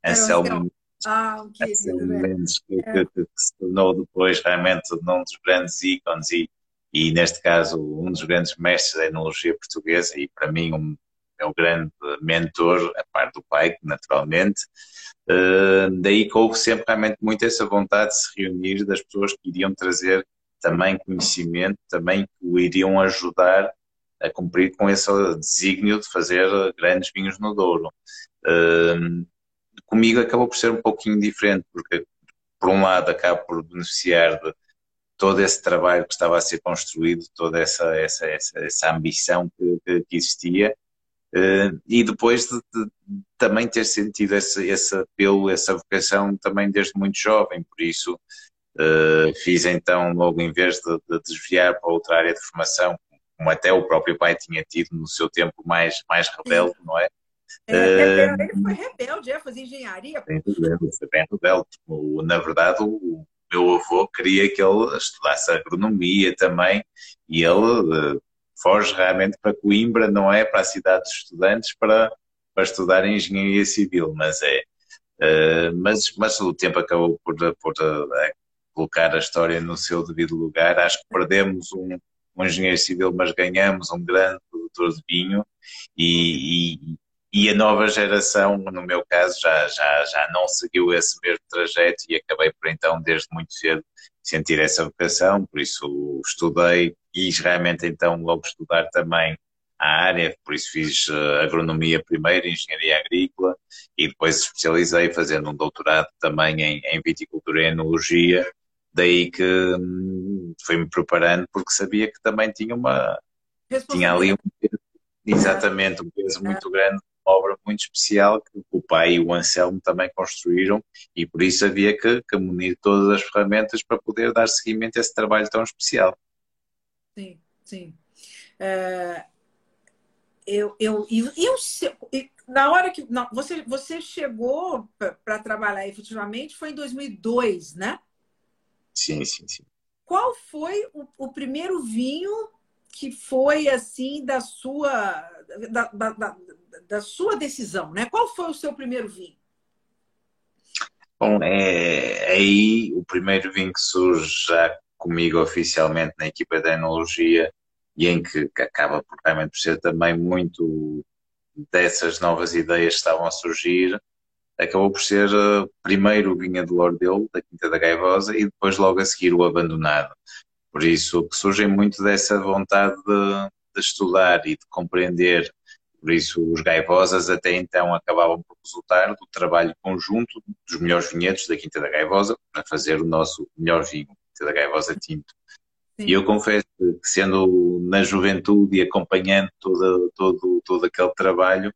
Anselmo ah, Mendes, que, que, que, se tornou depois realmente um dos grandes ícones e e neste caso um dos grandes mestres da enologia portuguesa e para mim um meu grande mentor, a parte do pai, naturalmente. Uh, daí que houve sempre realmente muito essa vontade de se reunir das pessoas que iriam trazer também conhecimento, também que o iriam ajudar a cumprir com esse desígnio de fazer grandes vinhos no Douro. Uh, comigo acabou por ser um pouquinho diferente, porque por um lado acabo por beneficiar de todo esse trabalho que estava a ser construído, toda essa, essa, essa, essa ambição que, que, existia, uh, e depois de, de, também ter sentido esse, esse apelo, essa vocação também desde muito jovem, por isso uh, fiz então, logo em vez de, de, desviar para outra área de formação, como até o próprio pai tinha tido no seu tempo mais, mais rebelde, não é? É, ele foi rebelde, é fazer engenharia. Bem rebelde, bem rebelde. Na verdade, o, meu avô queria que ele estudasse agronomia também e ele uh, foge realmente para Coimbra, não é para a cidade dos estudantes, para, para estudar engenharia civil, mas é. Uh, mas, mas o tempo acabou por, por uh, colocar a história no seu devido lugar. Acho que perdemos um, um engenheiro civil, mas ganhamos um grande produtor de vinho. E, e, e a nova geração, no meu caso, já, já, já não seguiu esse mesmo trajeto e acabei por então, desde muito cedo, sentir essa vocação, por isso estudei, quis realmente então logo estudar também a área, por isso fiz uh, agronomia primeiro, engenharia agrícola e depois especializei fazendo um doutorado também em, em viticultura e enologia, daí que hum, fui-me preparando porque sabia que também tinha uma tinha ali um exatamente um peso muito grande obra muito especial que o pai e o Anselmo também construíram e por isso havia que, que munir todas as ferramentas para poder dar seguimento a esse trabalho tão especial. Sim, sim. É, eu, eu, eu, eu, na hora que não, você, você chegou para trabalhar efetivamente foi em 2002, né? Sim, sim, sim. Qual foi o, o primeiro vinho que foi assim da sua da, da, da, da sua decisão, né? Qual foi o seu primeiro vinho? Bom, é aí o primeiro vinho que surge já comigo oficialmente na equipa de enologia e em que, que acaba por realmente por ser também muito dessas novas ideias que estavam a surgir, acabou por ser uh, primeiro o vinho de Lordelo, da Quinta da Gaivosa, e depois logo a seguir o Abandonado. Por isso, que surgem muito dessa vontade de, de estudar e de compreender por isso, os Gaivosas até então acabavam por resultar do trabalho conjunto dos melhores vinhedos da Quinta da Gaivosa para fazer o nosso melhor vinho, Quinta da Gaivosa Tinto. Sim. E eu confesso que, sendo na juventude e acompanhando todo, todo, todo aquele trabalho,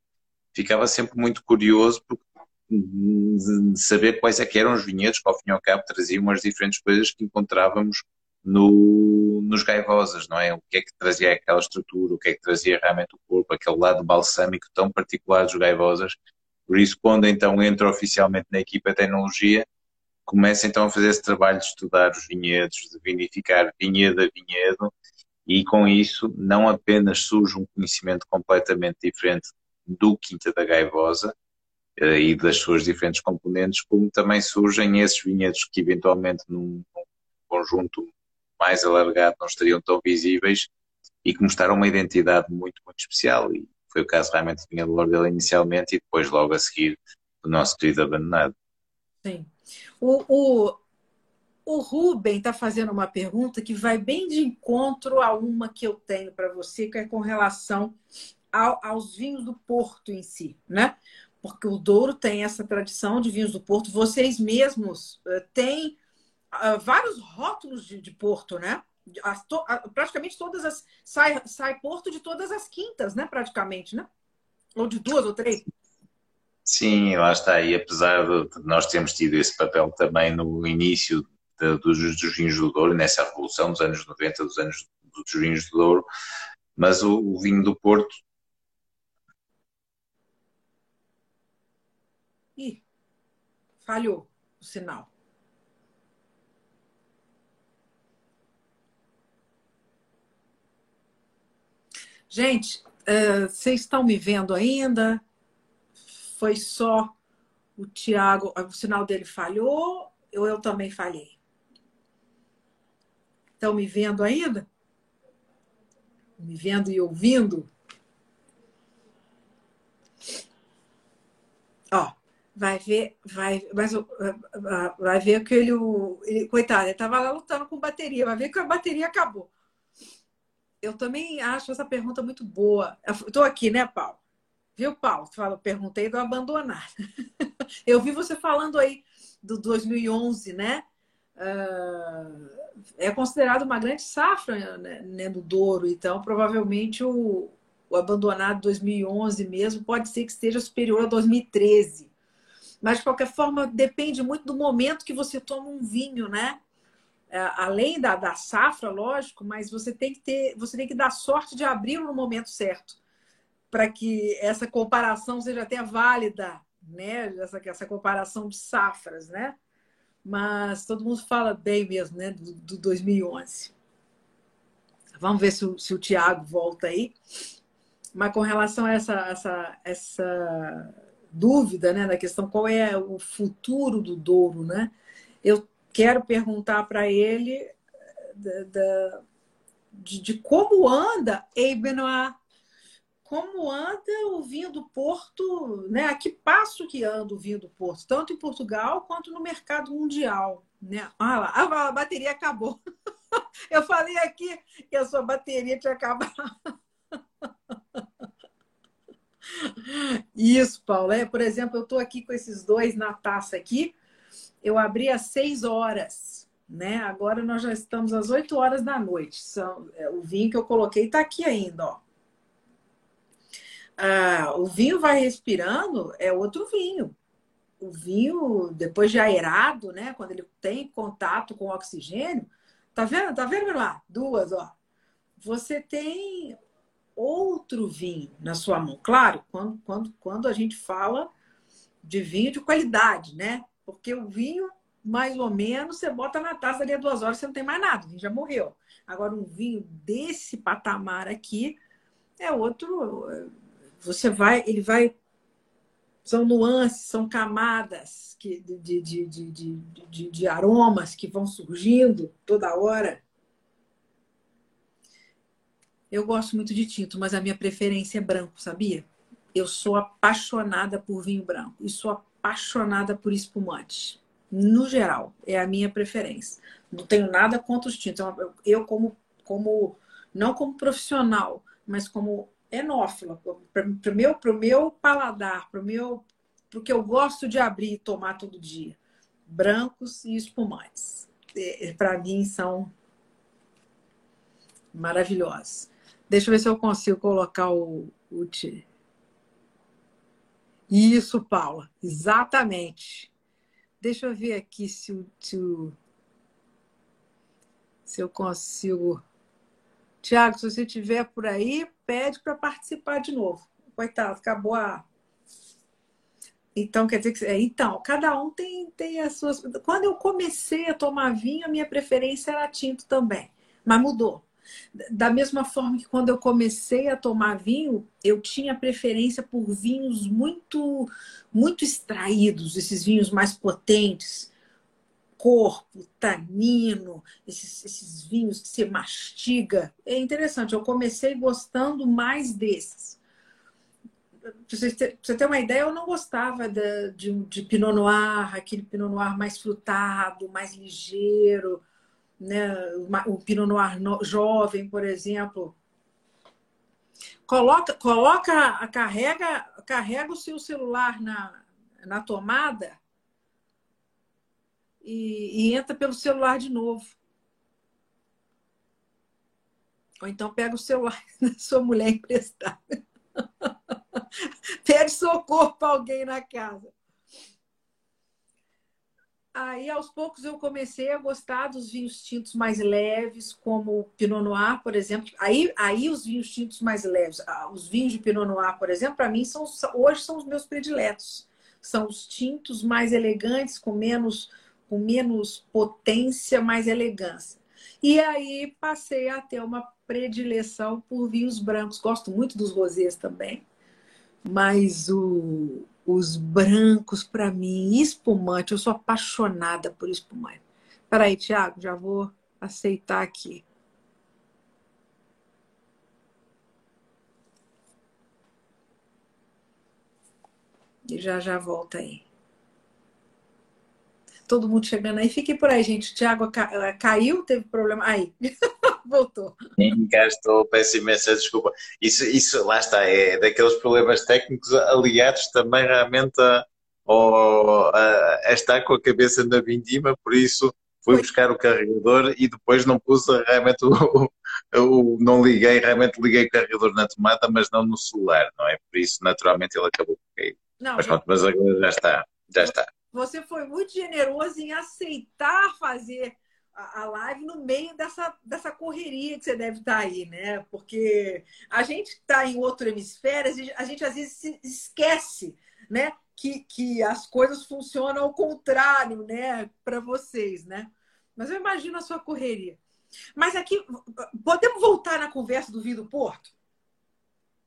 ficava sempre muito curioso porque de saber quais é que eram os vinhedos que ao fim e ao cabo traziam as diferentes coisas que encontrávamos no, nos gaivosas, não é? O que é que trazia aquela estrutura, o que é que trazia realmente o corpo, aquele lado balsâmico tão particular dos gaivosas. Por isso, quando então entro oficialmente na equipa de tecnologia, começo então a fazer esse trabalho de estudar os vinhedos, de vinificar vinhedo a vinhedo, e com isso não apenas surge um conhecimento completamente diferente do Quinta da Gaivosa, e das suas diferentes componentes, como também surgem esses vinhedos que eventualmente num, conjunto mais alargado não estariam tão visíveis e que mostraram uma identidade muito, muito especial. E foi o caso realmente do Vinha do Lordel inicialmente e depois logo a seguir do nosso querido abandonado. Sim. O, o, o Ruben está fazendo uma pergunta que vai bem de encontro a uma que eu tenho para você, que é com relação ao, aos vinhos do Porto em si, né? Porque o Douro tem essa tradição de vinhos do Porto. Vocês mesmos uh, têm uh, vários rótulos de, de Porto, né? As, to, praticamente todas as. Sai, sai Porto de todas as quintas, né? Praticamente, né? Ou de duas ou três. Sim, lá está. E apesar de nós termos tido esse papel também no início de, dos, dos vinhos do Douro, nessa revolução dos anos 90, dos anos dos vinhos do Douro, mas o, o vinho do Porto. Falhou o sinal. Gente, uh, vocês estão me vendo ainda? Foi só o Tiago, o sinal dele falhou ou eu também falhei? Estão me vendo ainda? Me vendo e ouvindo? Ó, vai ver, vai, mas vai ver que ele, ele coitado, ele estava lá lutando com bateria, vai ver que a bateria acabou. Eu também acho essa pergunta muito boa. Estou aqui, né, Paulo? Viu, Paulo? Fala, perguntei do abandonar. (laughs) Eu vi você falando aí do 2011, né? Uh, é considerado uma grande safra né, né, no Douro, então provavelmente o, o abandonado 2011 mesmo pode ser que esteja superior a 2013. Mas de qualquer forma depende muito do momento que você toma um vinho, né? É, além da, da safra, lógico, mas você tem que ter, você tem que dar sorte de abri-lo no momento certo para que essa comparação seja até válida, né? Essa, essa comparação de safras, né? mas todo mundo fala bem mesmo, né, do, do 2011. Vamos ver se o, se o Tiago volta aí. Mas com relação a essa, essa, essa dúvida, né, da questão qual é o futuro do Douro, né, eu quero perguntar para ele eh, da, da, de, de, como anda Eibenoa como anda o vinho do Porto, né? A que passo que anda o vinho do Porto, tanto em Portugal quanto no mercado mundial, né? Ah lá, a bateria acabou. (laughs) Eu falei aqui que a sua bateria tinha acabado. Isso, Paulo. É, por exemplo, eu estou aqui com esses dois na taça aqui. Eu abri às seis horas, né? Agora nós já estamos às oito horas da noite. São, é, o vinho que eu coloquei está aqui ainda, ó ah, o vinho vai respirando, é outro vinho. O vinho, depois de aerado, né? Quando ele tem contato com oxigênio, tá vendo? Tá vendo lá? Duas, ó. Você tem outro vinho na sua mão. Claro, quando, quando, quando a gente fala de vinho de qualidade, né? Porque o vinho, mais ou menos, você bota na taça ali a duas horas, você não tem mais nada, já morreu. Agora, um vinho desse patamar aqui é outro você vai, ele vai. São nuances, são camadas que, de, de, de, de, de aromas que vão surgindo toda hora. Eu gosto muito de tinto, mas a minha preferência é branco, sabia? Eu sou apaixonada por vinho branco e sou apaixonada por espumante. No geral, é a minha preferência. Não tenho nada contra os tintos. Eu, como, como não como profissional, mas como enófila, para o meu, meu paladar, para o meu, pro que eu gosto de abrir e tomar todo dia. Brancos e espumantes. É, para mim são maravilhosos. Deixa eu ver se eu consigo colocar o, o. Isso, Paula, exatamente. Deixa eu ver aqui se, o, se, se eu consigo. Tiago, se você estiver por aí, pede para participar de novo. Coitado, acabou a. Então, quer dizer que. É, então, cada um tem, tem as suas. Quando eu comecei a tomar vinho, a minha preferência era tinto também. Mas mudou. Da mesma forma que quando eu comecei a tomar vinho, eu tinha preferência por vinhos muito, muito extraídos, esses vinhos mais potentes, corpo, tanino, esses, esses vinhos que você mastiga. É interessante, eu comecei gostando mais desses. Ter, você ter uma ideia, eu não gostava de, de, de Pinot Noir, aquele Pinot Noir mais frutado, mais ligeiro, né? o Pinot Noir no, jovem, por exemplo. Coloca, coloca, carrega, carrega o seu celular na, na tomada e, e entra pelo celular de novo. Ou então pega o celular (laughs) da sua mulher emprestada. (laughs) Pede socorro para alguém na casa. Aí, aos poucos, eu comecei a gostar dos vinhos tintos mais leves, como o Pinot Noir, por exemplo. Aí, aí os vinhos tintos mais leves, os vinhos de Pinot Noir, por exemplo, para mim, são, hoje são os meus prediletos. São os tintos mais elegantes, com menos, com menos potência, mais elegância. E aí passei a ter uma predileção por vinhos brancos. Gosto muito dos rosés também, mas o, os brancos, para mim, espumante, eu sou apaixonada por espumante. Peraí, Tiago, já vou aceitar aqui. E já já volta aí. Todo mundo chegando aí. Fique por aí, gente. Tiago eh, caiu, teve problema. Aí. (laughs) voltou. Sim, cá estou, peço imensa desculpa. Isso, isso, lá está, é daqueles problemas técnicos aliados também realmente a, a, a estar com a cabeça na vindima, por isso fui buscar o carregador e depois não pus realmente o, o, não liguei, realmente liguei o carregador na tomada, mas não no celular, não é? Por isso, naturalmente, ele acabou por cair. Não, mas pronto, mas agora já está, já está. Você foi muito generoso em aceitar fazer a live no meio dessa, dessa correria que você deve estar aí, né? Porque a gente está em outro hemisfério, a gente às vezes se esquece, né? Que, que as coisas funcionam ao contrário, né? Para vocês, né? Mas eu imagino a sua correria. Mas aqui, podemos voltar na conversa do vinho do Porto?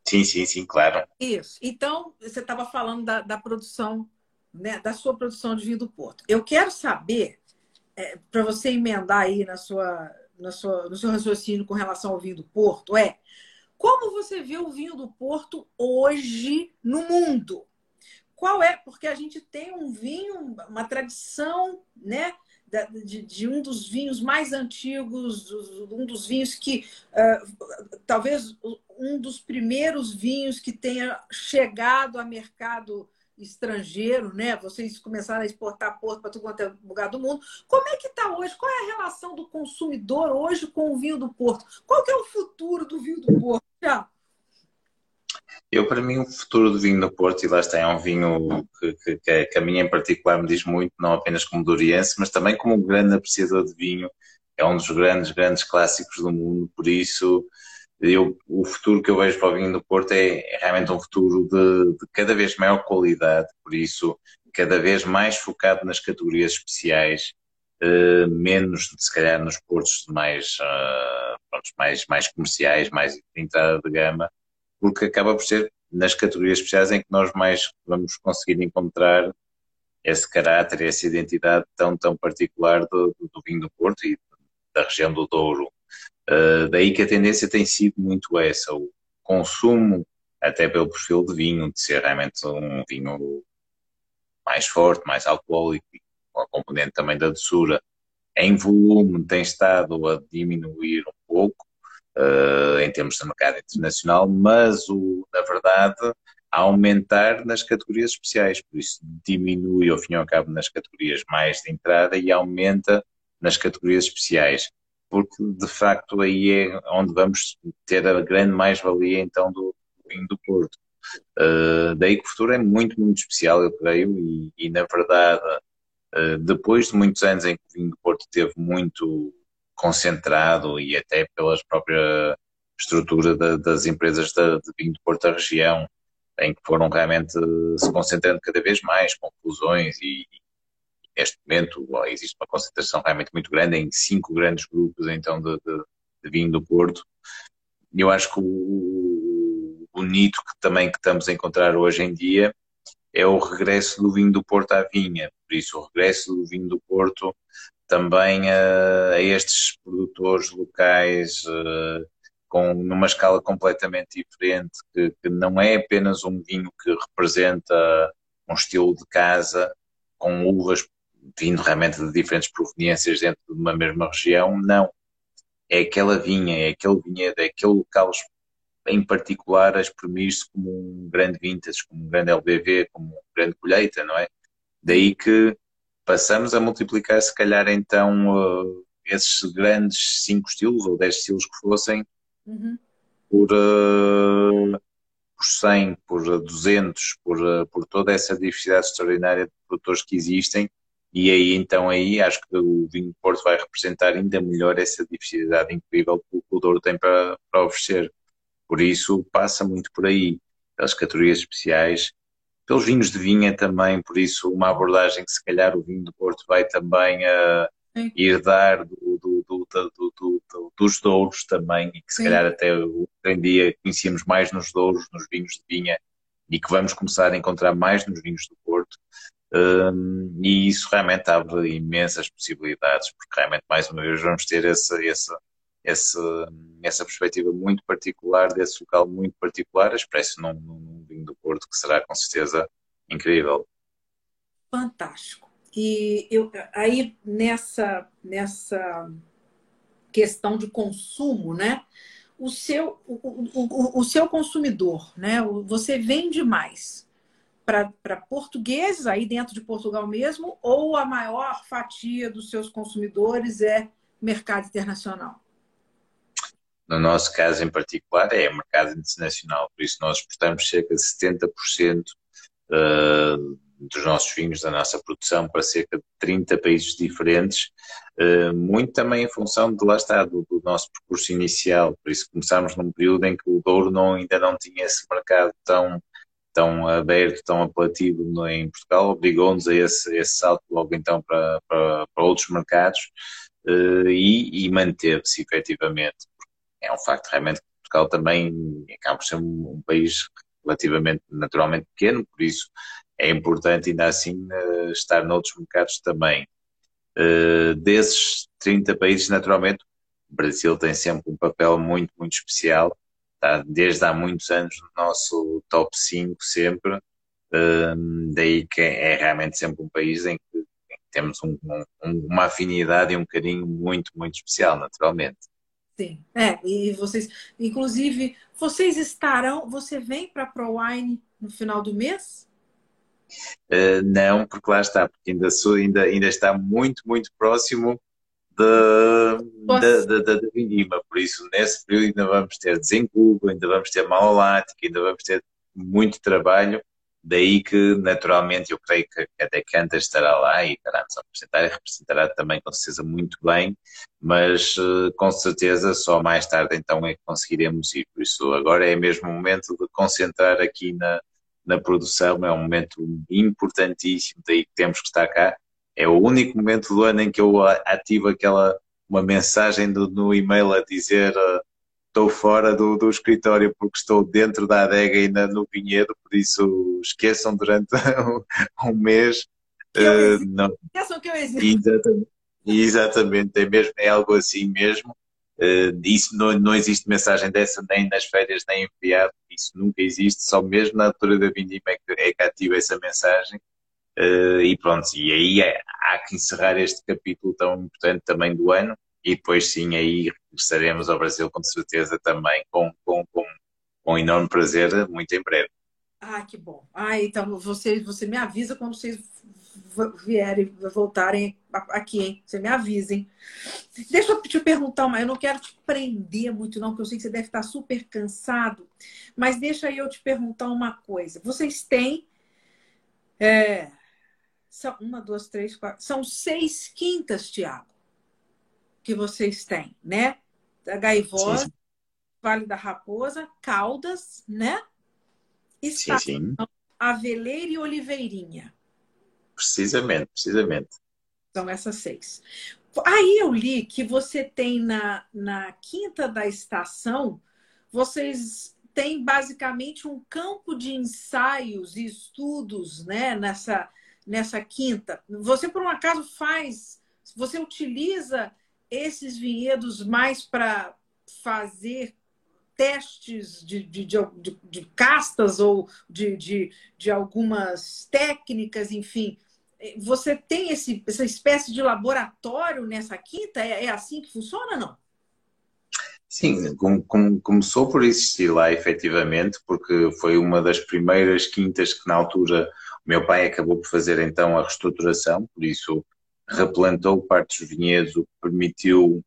Sim, sim, sim, claro. Isso. Então, você estava falando da, da produção, né? Da sua produção de vinho do Porto. Eu quero saber é, para você emendar aí na sua, na sua, no seu raciocínio com relação ao vinho do Porto, é como você vê o vinho do Porto hoje no mundo? Qual é? Porque a gente tem um vinho, uma tradição, né? De, de, um dos vinhos mais antigos, um dos vinhos que uh, talvez um dos primeiros vinhos que tenha chegado a mercado estrangeiro, né? Vocês começaram a exportar porto para todo quanto é lugar do mundo. Como é que está hoje? Qual é a relação do consumidor hoje com o vinho do Porto? Qual que é o futuro do vinho do Porto? Já. Eu, para mim, o futuro do vinho do Porto, e lá está, é um vinho que, que, que, a mim em particular me diz muito, não apenas como doriense, mas também como um grande apreciador de vinho. É um dos grandes, grandes clássicos do mundo, por isso eu, o futuro que eu vejo para o vinho do Porto é, é realmente um futuro de, de, cada vez maior qualidade, por isso cada vez mais focado nas categorias especiais, uh, menos se calhar nos portos mais, uh, pronto, mais, mais comerciais, mais de entrada de gama, porque acaba por ser nas categorias especiais em que nós mais vamos conseguir encontrar esse caráter, essa identidade tão, tão particular do, do vinho do Porto e da região do Douro Uh, daí que a tendência tem sido muito essa, o consumo, até pelo perfil de vinho, de ser realmente um vinho mais forte, mais alcoólico, com a componente também da doçura, em volume tem estado a diminuir um pouco, uh, em termos de mercado internacional, mas o, na verdade a aumentar nas categorias especiais, por isso diminui ao fim e ao cabo nas categorias mais de entrada e aumenta nas categorias especiais porque de facto aí é onde vamos ter a grande mais-valia então do vinho do Porto. Uh, daí que o futuro é muito, muito especial, eu creio, e, e na verdade, uh, depois de muitos anos em que o vinho do Porto esteve muito concentrado e até pela própria estrutura da, das empresas de, de vinho do Porto da região, em que foram realmente se concentrando cada vez mais com fusões e, neste momento existe uma concentração realmente muito grande em cinco grandes grupos então de, de, de vinho do Porto. Eu acho que o bonito que também que estamos a encontrar hoje em dia é o regresso do vinho do Porto à vinha. Por isso, o regresso do vinho do Porto também a, a estes produtores locais uh, com numa escala completamente diferente, que, que, não é apenas um vinho que representa um estilo de casa com uvas vindo realmente de diferentes proveniências dentro de uma mesma região, não. É aquela vinha, é aquele vinhedo, é aquele local em particular a exprimir-se como um grande vintage, como um grande LBV, como uma grande colheita, não é? Daí que passamos a multiplicar, se calhar, então, uh, esses grandes cinco estilos ou dez estilos que fossem uhum. por, uh, por 100, por 200, por, uh, por toda essa diversidade extraordinária de produtores que existem. E aí, então, aí acho que o vinho de Porto vai representar ainda melhor essa diversidade incrível que o Douro tem para, para oferecer. Por isso, passa muito por aí, pelas categorias especiais, pelos vinhos de vinha também, por isso, uma abordagem que se calhar o vinho do Porto vai também uh, herdar do, do, do, dos douros também, e que se Sim. calhar até hoje em dia conhecíamos mais nos douros, nos vinhos de vinha, e que vamos começar a encontrar mais nos vinhos do Porto. E isso realmente abre imensas possibilidades, porque realmente, mais uma vez, vamos ter essa, essa, essa, essa perspectiva muito particular, desse local muito particular, expresso num, num vinho do Porto, que será com certeza incrível. Fantástico. E eu, aí nessa, nessa questão de consumo, né? O seu, o, o, o seu consumidor, né? Você vende mais para portugueses aí dentro de Portugal mesmo, ou a maior fatia dos seus consumidores é mercado internacional? No nosso caso em particular, é mercado internacional, por isso nós exportamos cerca de 70% uh, dos nossos vinhos, da nossa produção, para cerca de 30 países diferentes, uh, muito também em função de lá está, do, do, nosso percurso inicial, por isso começámos num período em que o Douro não, ainda não tinha esse mercado tão, tão aberto, tão apelativo em Portugal, obrigou-nos a esse, esse salto logo então para, para, para outros mercados, uh, e, e manteve-se efetivamente é um facto realmente que Portugal também acaba por ser um, um país relativamente naturalmente pequeno, por isso é importante ainda assim uh, estar noutros mercados também. Uh, desses 30 países, naturalmente, o Brasil tem sempre um papel muito, muito especial, está desde há muitos anos no nosso top 5 sempre, uh, daí que é realmente sempre um país em que, em que temos um, um, uma afinidade e um carinho muito, muito especial, naturalmente. Sim, é, e vocês, inclusive, vocês estarão, você vem para a ProWine no final do mês? Uh, não, porque lá está, porque ainda, sou, ainda, ainda está muito, muito próximo da, da, da, da, Vindima, por isso nesse período ainda vamos ter desencubo, ainda vamos ter malolática, ainda vamos ter muito trabalho. Daí que, naturalmente, eu creio que a Decanta estará lá e estará-nos a representar e representará também, com certeza, muito bem, mas eh, com certeza só mais tarde então é que conseguiremos ir. Por isso, agora é mesmo o momento de concentrar aqui na, na produção, é um momento importantíssimo, daí que temos que estar cá. É o único momento do ano em que eu ativo aquela uma mensagem do, no e-mail a dizer uh, estou fora do, do escritório porque estou dentro da adega ainda no vinhedo, por isso esqueçam durante (laughs) um mês. Uh, não. Esqueçam que eu existo. Exatamente, exatamente, é, mesmo, é algo assim mesmo. Uh, isso não, não existe mensagem dessa nem nas férias nem enviado, isso nunca existe, só mesmo na altura da vindima é que, é que ativa essa mensagem. Uh, e pronto, e aí é, há que encerrar este capítulo tão importante também do ano e depois sim aí regressaremos ao Brasil com certeza também com, com, com, com enorme prazer muito em breve. Ah, que bom. Ah, então você, você me avisa quando vocês vierem, voltarem aqui, hein? Você me avisem. Deixa eu te perguntar, mas eu não quero te prender muito, não, porque eu sei que você deve estar super cansado. Mas deixa eu te perguntar uma coisa. Vocês têm. É, são uma, duas, três, quatro. São seis quintas, Tiago que vocês têm, né? A Gaivosa, sim, sim. Vale da Raposa, Caldas, né? Estação, sim, sim. Aveleira e Oliveirinha. Precisamente, precisamente. São essas seis. Aí eu li que você tem na, na quinta da estação, vocês têm basicamente um campo de ensaios e estudos né, nessa, nessa quinta. Você, por um acaso, faz, você utiliza esses vinhedos mais para fazer testes de, de, de, de, castas ou de, de, de algumas técnicas, enfim, você tem esse, essa espécie de laboratório nessa quinta? É, é assim que funciona, não? Sim, com, com, começou por existir lá efetivamente, porque foi uma das primeiras quintas que na altura meu pai acabou por fazer então a reestruturação, por isso replantou parte dos vinhedos, o que permitiu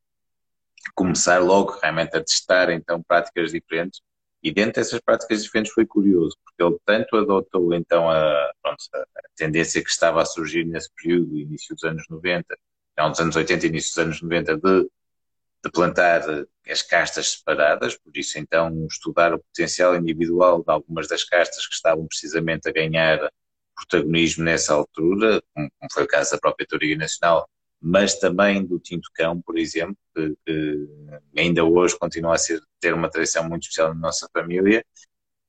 começar logo realmente a testar então práticas diferentes. E dentro dessas práticas diferentes foi curioso, porque ele tanto adotou então a, pronto, a tendência que estava a surgir nesse período, início dos anos 90, não, dos anos 80 início dos anos 90, de, de plantar as castas separadas, por isso então estudar o potencial individual de algumas das castas que estavam precisamente a ganhar protagonismo nessa altura, como, foi o caso da própria Touriga Nacional, mas também do Tinto Cão, por exemplo, que, que, ainda hoje continua a ser, ter uma tradição muito especial na nossa família,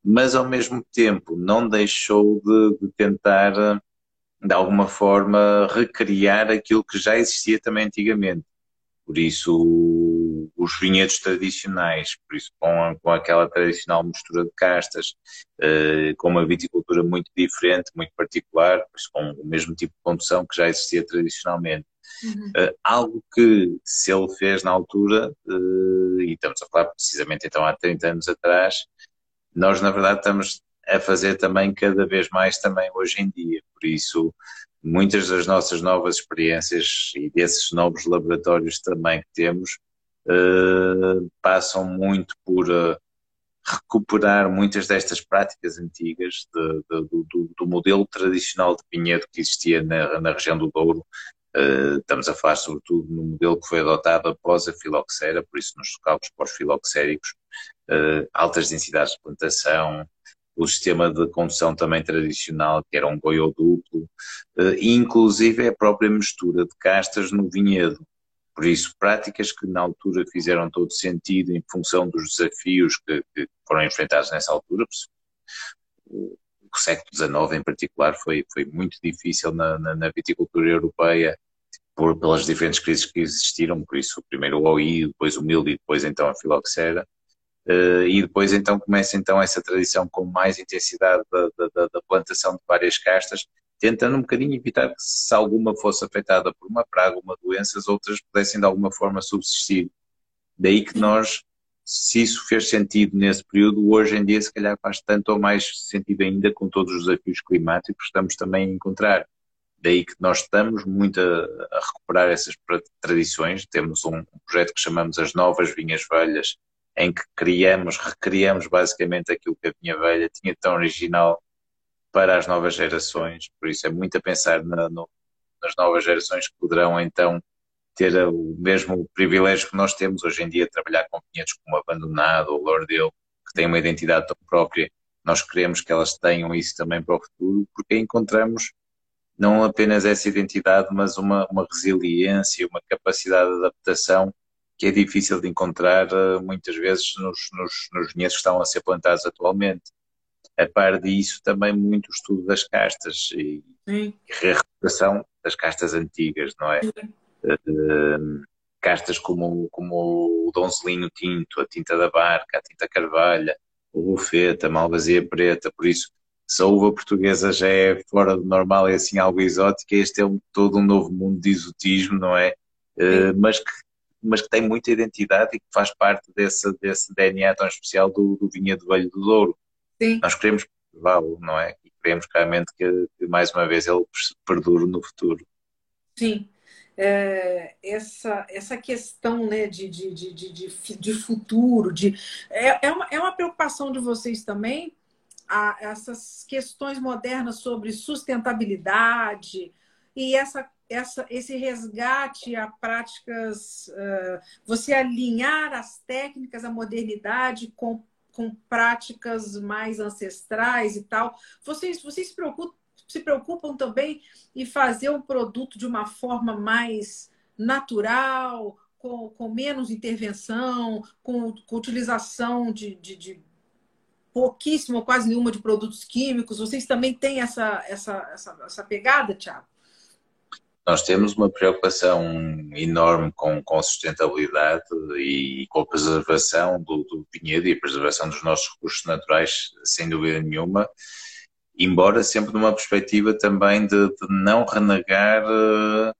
mas ao mesmo tempo não deixou de, de tentar, de alguma forma, recriar aquilo que já existia também antigamente. Por isso, os vinhedos tradicionais, por isso, com, com aquela tradicional mistura de castas, eh, com uma viticultura muito diferente, muito particular, com o mesmo tipo de condução que já existia tradicionalmente. Uhum. Uh, algo que se ele fez na altura, uh, e estamos a falar precisamente então há 30 anos atrás, nós na verdade estamos a fazer também cada vez mais também hoje em dia. Por isso, muitas das nossas novas experiências e desses novos laboratórios também que temos uh, passam muito por recuperar muitas destas práticas antigas de, de, do, do, modelo tradicional de vinhedo que existia na, na região do Douro, Uh, estamos a falar sobretudo no modelo que foi adotado após a filoxera, por isso nos locais pós-filoxéricos, uh, altas densidades de plantação, o sistema de condução também tradicional, que era um goio duplo, uh, e inclusive a própria mistura de castas no vinhedo. Por isso, práticas que na altura fizeram todo sentido em função dos desafios que, que foram enfrentados nessa altura. O, século XIX, em particular, foi, foi muito difícil na, na, na viticultura europeia por, pelas diferentes crises que existiram, por isso primeiro o OI, depois o milho e depois então a filoxera, uh, e depois então começa então essa tradição com mais intensidade da, da, da, plantação de várias castas, tentando um bocadinho evitar que se alguma fosse afetada por uma praga, uma doença, as outras pudessem de alguma forma subsistir. Daí que nós, se isso fez sentido nesse período, hoje em dia se calhar faz tanto ou mais sentido ainda com todos os desafios climáticos que estamos também a encontrar. Daí que nós estamos muito a, a recuperar essas tradições. Temos um projeto que chamamos as Novas Vinhas Velhas, em que criamos, recriamos basicamente aquilo que a vinha velha tinha tão original para as novas gerações. Por isso é muito a pensar na, no, nas novas gerações que poderão então ter o mesmo privilégio que nós temos hoje em dia, trabalhar com vinhedos como Abandonado ou Lordeu, que têm uma identidade tão própria. Nós queremos que elas tenham isso também para o futuro, porque encontramos não apenas essa identidade, mas uma, uma resiliência, uma capacidade de adaptação que é difícil de encontrar uh, muitas vezes nos, nos, nos vinhedos que estão a ser plantados atualmente. A par disso, também muito estudo das castas e, e recuperação das castas antigas, não é? Uh, castas como, como o Donzelinho Tinto, a Tinta da Barca, a Tinta Carvalha, o Rufeta, a Malvasia Preta, por isso se a uva portuguesa já é fora do normal e assim algo exótico, este é um, todo um novo mundo de exotismo, não é? Uh, mas, que, mas que tem muita identidade e que faz parte desse, desse DNA tão especial do, do vinhedo velho do Douro. Sim. Nós queremos preservá-lo, não é? E queremos realmente que, que, mais uma vez ele perdure no futuro. Sim. É, essa, essa questão né, de, de, de, de, de futuro, de, é, é, uma, é uma preocupação de vocês também, a essas questões modernas sobre sustentabilidade e essa, essa, esse resgate a práticas, uh, você alinhar as técnicas, a modernidade com, com práticas mais ancestrais e tal. Vocês, vocês se preocupam, se preocupam também em fazer um produto de uma forma mais natural, com, com menos intervenção, com, com utilização de, de, de pouquíssimo ou quase nenhuma de produtos químicos. Vocês também têm essa, essa, essa, essa pegada, Tiago? Nós temos uma preocupação enorme com, com sustentabilidade e com a preservação do, do e a preservação dos nossos recursos naturais, sem dúvida nenhuma, embora sempre numa perspectiva também de, de não renegar uh,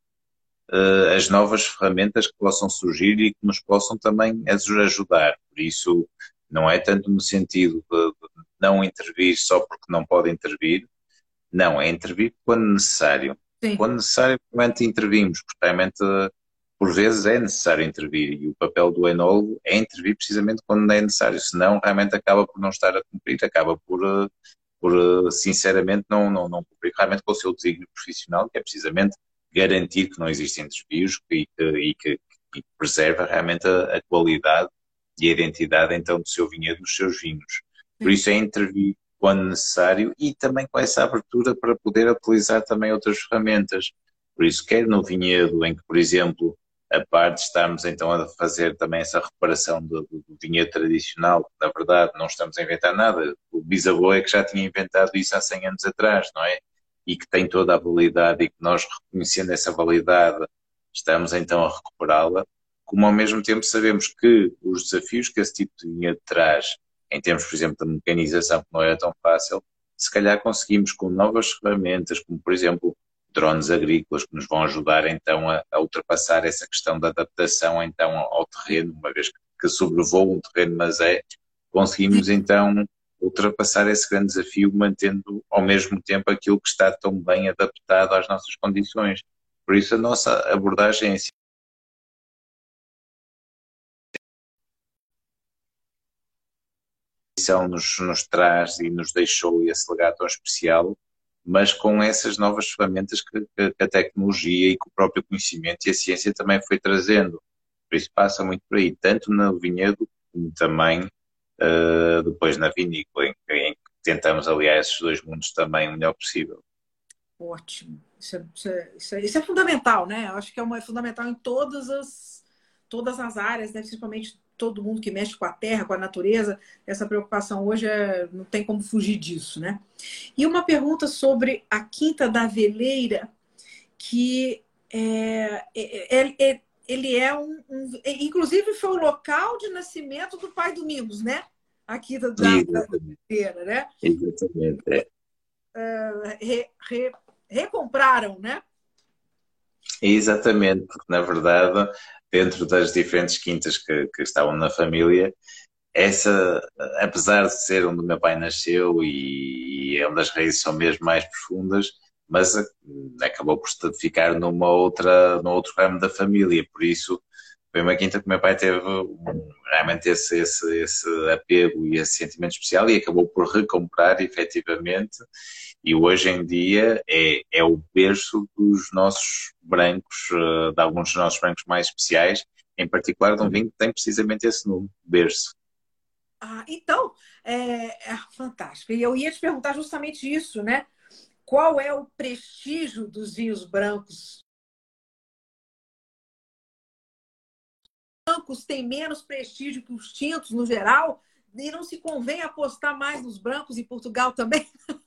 as novas ferramentas que possam surgir e que nos possam também ajudar. Por isso, não é tanto no sentido de, de não intervir só porque não pode intervir, não, é intervir quando necessário Sim. Quando necessário, realmente intervimos, porque realmente, por vezes, é necessário intervir e o papel do enólogo é intervir precisamente quando é necessário, senão realmente acaba por não estar a cumprir, acaba por, por sinceramente, não, não, não cumprir realmente com o seu desígnio profissional, que é precisamente garantir que não existem desvios e que, e que, preserva realmente a, a, qualidade e a identidade então do seu vinhedo nos seus vinhos. Por isso é intervir quando necessário e também com essa abertura para poder utilizar também outras ferramentas. Por isso, quer no vinhedo, em que, por exemplo, a parte de estarmos então a fazer também essa reparação do, do, vinhedo tradicional, na verdade não estamos a inventar nada, o bisavô é que já tinha inventado isso há 100 anos atrás, não é? E que tem toda a validade e que nós reconhecendo essa validade estamos então a recuperá-la, como ao mesmo tempo sabemos que os desafios que esse tipo de vinhedo traz em termos, por exemplo, de mecanização, que não era tão fácil, se calhar conseguimos com novas ferramentas, como por exemplo drones agrícolas, que nos vão ajudar então a, a ultrapassar essa questão da adaptação então ao terreno, uma vez que, que sobrevoa um terreno, mas é, conseguimos então ultrapassar esse grande desafio mantendo ao mesmo tempo aquilo que está tão bem adaptado às nossas condições. Por isso a nossa abordagem é nos, nos traz e nos deixou esse legado tão especial, mas com essas novas ferramentas que, que, a tecnologia e que o próprio conhecimento e a ciência também foi trazendo. Por isso passa muito por aí, tanto no vinhedo como também uh, depois na vinícola, em, em, que tentamos aliar esses dois mundos também o melhor possível. Ótimo. Isso é, isso é, isso é, isso é fundamental, né? Eu acho que é, uma, é fundamental em todas as, todas as áreas, né? principalmente todo mundo que mexe com a terra, com a natureza, essa preocupação hoje é, não tem como fugir disso, né? E uma pergunta sobre a Quinta da Veleira, que é, é, é, é ele é um, um, Inclusive foi o local de nascimento do pai Domingos, né? A Quinta da, da Veleira, né? Exatamente. É. é. Re, re, recompraram, né? Exatamente, porque na verdade dentro das diferentes quintas que, que estavam na família, essa, apesar de ser onde o meu pai nasceu e, e onde as raízes são mesmo mais profundas, mas acabou por ficar numa outra, num outro ramo da família, por isso foi uma quinta que o meu pai teve realmente esse, esse, esse apego e esse sentimento especial e acabou por recomprar efetivamente e hoje em dia é, é o berço dos nossos brancos, eh, de alguns dos nossos brancos mais especiais, em particular de um vinho que tem precisamente esse nome, berço. Ah, então, é, é fantástico. E eu ia te perguntar justamente isso, né? Qual é o prestígio dos vinhos brancos brancos têm menos prestígio que os tintos no geral? E não se convém apostar mais nos brancos em Portugal também? (laughs)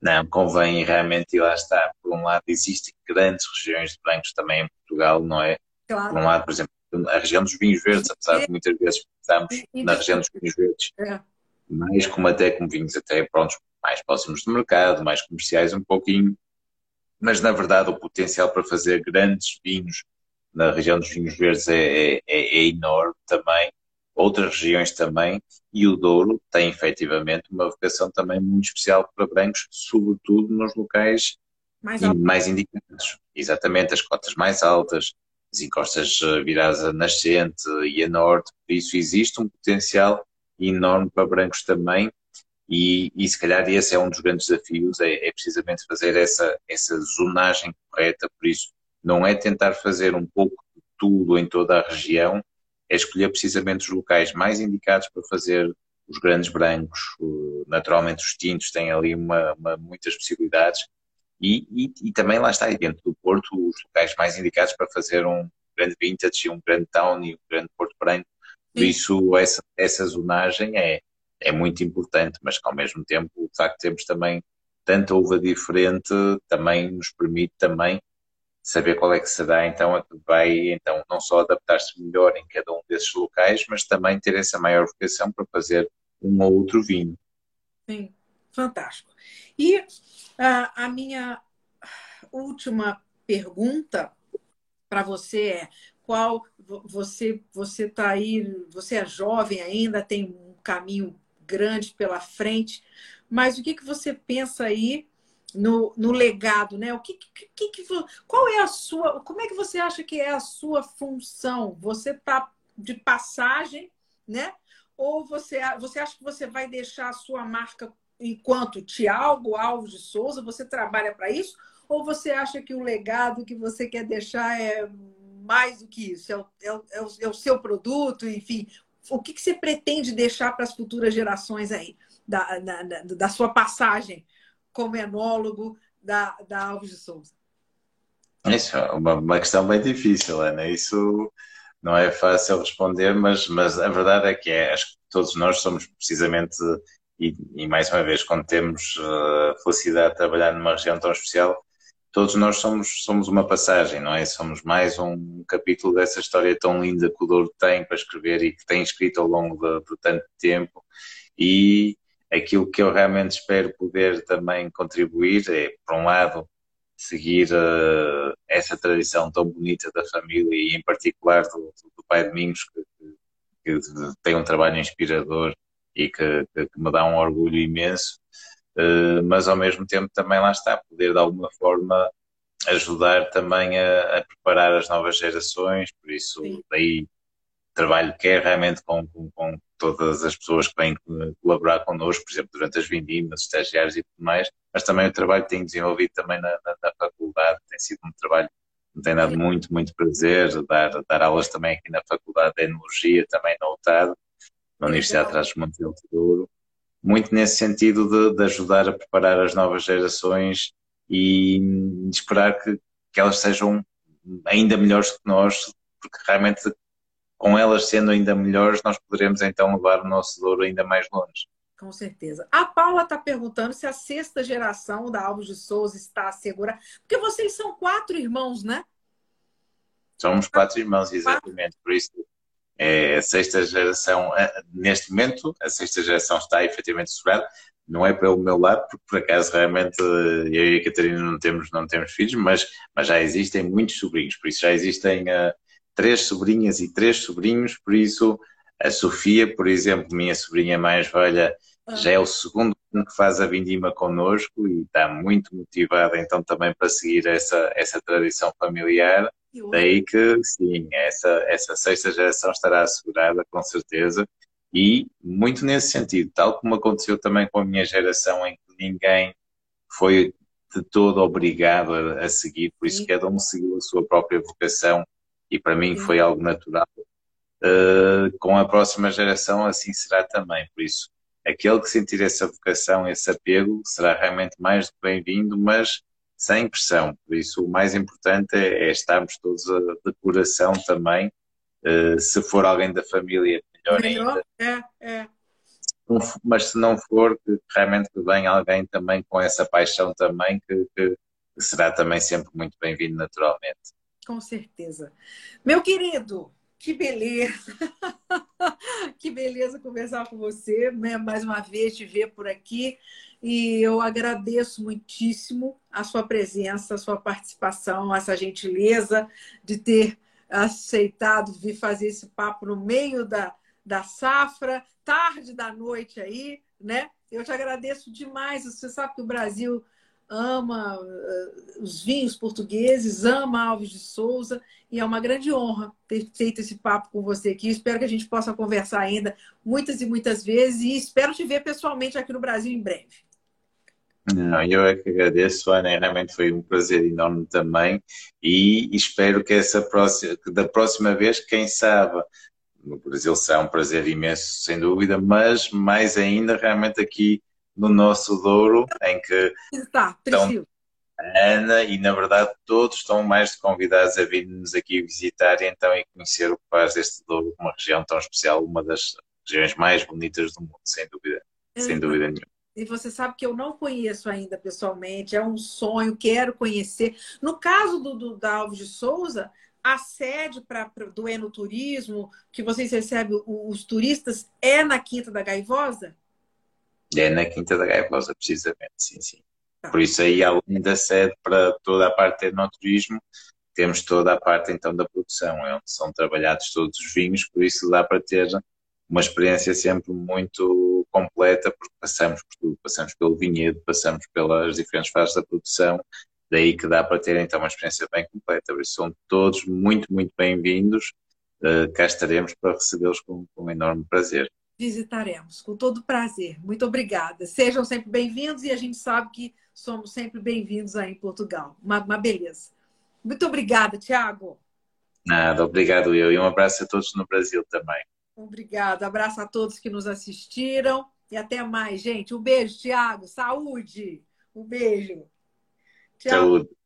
Não, convém realmente, e lá está, por um lado existem grandes regiões de brancos também em Portugal, não é? Claro. Por um lado, por exemplo, a região dos vinhos verdes, apesar de muitas vezes estamos na região dos vinhos verdes, é. mais como até com vinhos até prontos, mais próximos do mercado, mais comerciais um pouquinho, mas na verdade o potencial para fazer grandes vinhos na região dos vinhos verdes é, é, é enorme também, outras regiões também, e o Douro tem efetivamente uma vocação também muito especial para brancos, sobretudo nos locais mais, mais indicados. Exatamente, as cotas mais altas, as encostas eh, viradas a nascente e a norte, por isso existe um potencial enorme para brancos também, e, e se calhar esse é um dos grandes desafios, é, é precisamente fazer essa, essa zonagem correta, por isso não é tentar fazer um pouco de tudo em toda a região, é escolher precisamente os locais mais indicados para fazer os grandes brancos, naturalmente os tintos têm ali uma, uma muitas possibilidades. E, e, e, também lá está, dentro do Porto, os locais mais indicados para fazer um grande vintage, um grande town e um grande Porto Branco. Por isso, essa, essa zonagem é, é muito importante, mas que ao mesmo tempo, o facto de termos também tanta uva diferente, também nos permite também saber qual é que será então a vai então não só adaptar-se melhor em cada um desses locais, mas também ter essa maior vocação para fazer um ou outro vinho. Sim, fantástico. E uh, a minha última pergunta para você é qual você você está aí, você é jovem ainda, tem um caminho grande pela frente, mas o que, que você pensa aí no, no legado, né? O que, que, que, qual é a sua, como é que você acha que é a sua função? Você está de passagem, né? Ou você, você acha que você vai deixar a sua marca enquanto Tiago Alves de Souza? Você trabalha para isso? Ou você acha que o legado que você quer deixar é mais do que isso? É o, é o, é o é seu produto, enfim. O que, que você pretende deixar para as futuras gerações aí, da, da, da sua passagem como enólogo da, da Alves de Souza? Isso é uma, uma questão bem difícil, Ana. Isso não é fácil responder, mas, mas a verdade é que é, acho que todos nós somos precisamente, e, e mais uma vez, quando temos a uh, felicidade de trabalhar numa região tão especial, todos nós somos, somos uma passagem, não é? Somos mais um capítulo dessa história tão linda que o Douro tem para escrever e que tem escrito ao longo de, de tanto tempo. E, aquilo que eu realmente espero poder também contribuir é, por um lado, seguir uh, essa tradição tão bonita da família e, em particular, do, do pai Domingos, que, que, que, tem um trabalho inspirador e que, que me dá um orgulho imenso, uh, mas ao mesmo tempo também lá está, poder de alguma forma ajudar também a, a preparar as novas gerações, por isso Sim. daí trabalho quer realmente com, com, com todas as pessoas que vêm colaborar connosco, por exemplo, durante as vindimas, estagiários e tudo mais, mas também o trabalho que tenho desenvolvido também na, na, na faculdade, tem sido um trabalho que me tem dado muito, muito prazer, dar, dar aulas também aqui na Faculdade de Enologia, também na UTAD, na Universidade de Trás-os-Montes de Douro, muito nesse sentido de, de, ajudar a preparar as novas gerações e esperar que, que elas sejam ainda melhores que nós, porque realmente com elas sendo ainda melhores, nós poderemos então levar o nosso Douro ainda mais longe. Com certeza. A Paula está perguntando se a sexta geração da Alves de Souza está segura. Porque vocês são quatro irmãos, né? Somos quatro irmãos, exatamente. Por isso, é, a sexta geração, neste momento, a sexta geração está efetivamente segurada. Não é pelo meu lado, porque por acaso realmente eu e a Catarina não temos, não temos filhos, mas, mas já existem muitos sobrinhos, por isso já existem uh, três sobrinhas e três sobrinhos, por isso a Sofia, por exemplo, minha sobrinha mais velha, ah. já é o segundo ano que faz a vindima connosco e está muito motivada então também para seguir essa, essa tradição familiar. Daí que sim, essa, essa sexta geração estará assegurada com certeza e muito nesse sentido, tal como aconteceu também com a minha geração em que ninguém foi de todo obrigado a, a seguir, por isso cada um seguiu a sua própria vocação e para mim foi algo natural. Uh, com a próxima geração assim será também, por isso aquele que sentir essa vocação, esse apego, será realmente mais do que bem-vindo, mas sem pressão. Por isso, o mais importante é, é estarmos todos de coração também. Uh, se for alguém da família, melhor, melhor ainda. É, é. Mas se não for, que realmente que venha alguém também com essa paixão também, que, que será também sempre muito bem-vindo naturalmente. Com certeza. Meu querido, que beleza! (laughs) que beleza conversar com você, né? mais uma vez te ver por aqui. E eu agradeço muitíssimo a sua presença, a sua participação, essa gentileza de ter aceitado vir fazer esse papo no meio da, da safra, tarde da noite aí, né? Eu te agradeço demais. Você sabe que o Brasil ama uh, os vinhos portugueses, ama Alves de Souza e é uma grande honra ter feito esse papo com você aqui. Espero que a gente possa conversar ainda muitas e muitas vezes e espero te ver pessoalmente aqui no Brasil em breve. Não, eu é que agradeço, Ana, realmente foi um prazer enorme também e espero que essa próxima, que da próxima vez, quem sabe, no Brasil será um prazer imenso, sem dúvida, mas mais ainda realmente aqui no nosso Douro, em que está, estão Ana e na verdade todos estão mais convidados a vir-nos aqui visitar então e conhecer o que faz deste Douro, uma região tão especial, uma das regiões mais bonitas do mundo, sem dúvida, sem dúvida nenhuma. E você sabe que eu não conheço ainda pessoalmente, é um sonho, quero conhecer. No caso do, do da Alves de Souza, a sede pra, pra, do Enoturismo, que vocês recebem os turistas, é na Quinta da Gaivosa? É na Quinta da Gaivosa, precisamente, sim, sim. Tá. Por isso aí, além da sede para toda a parte do enoturismo, temos toda a parte então da produção, é onde são trabalhados todos os vinhos, por isso dá para ter uma experiência sempre muito completa, porque passamos por tudo, passamos pelo vinhedo, passamos pelas diferentes fases da produção, daí que dá para ter então uma experiência bem completa. Por isso são todos muito, muito bem-vindos. Uh, cá estaremos para recebê-los com, com um enorme prazer. Visitaremos, com todo prazer. Muito obrigada. Sejam sempre bem-vindos e a gente sabe que somos sempre bem-vindos aí em Portugal. Uma, uma beleza. Muito obrigada, Tiago. Nada, obrigado eu. E um abraço a todos no Brasil também. Obrigada. Abraço a todos que nos assistiram. E até mais, gente. Um beijo, Tiago. Saúde. Um beijo. Tchau. Saúde.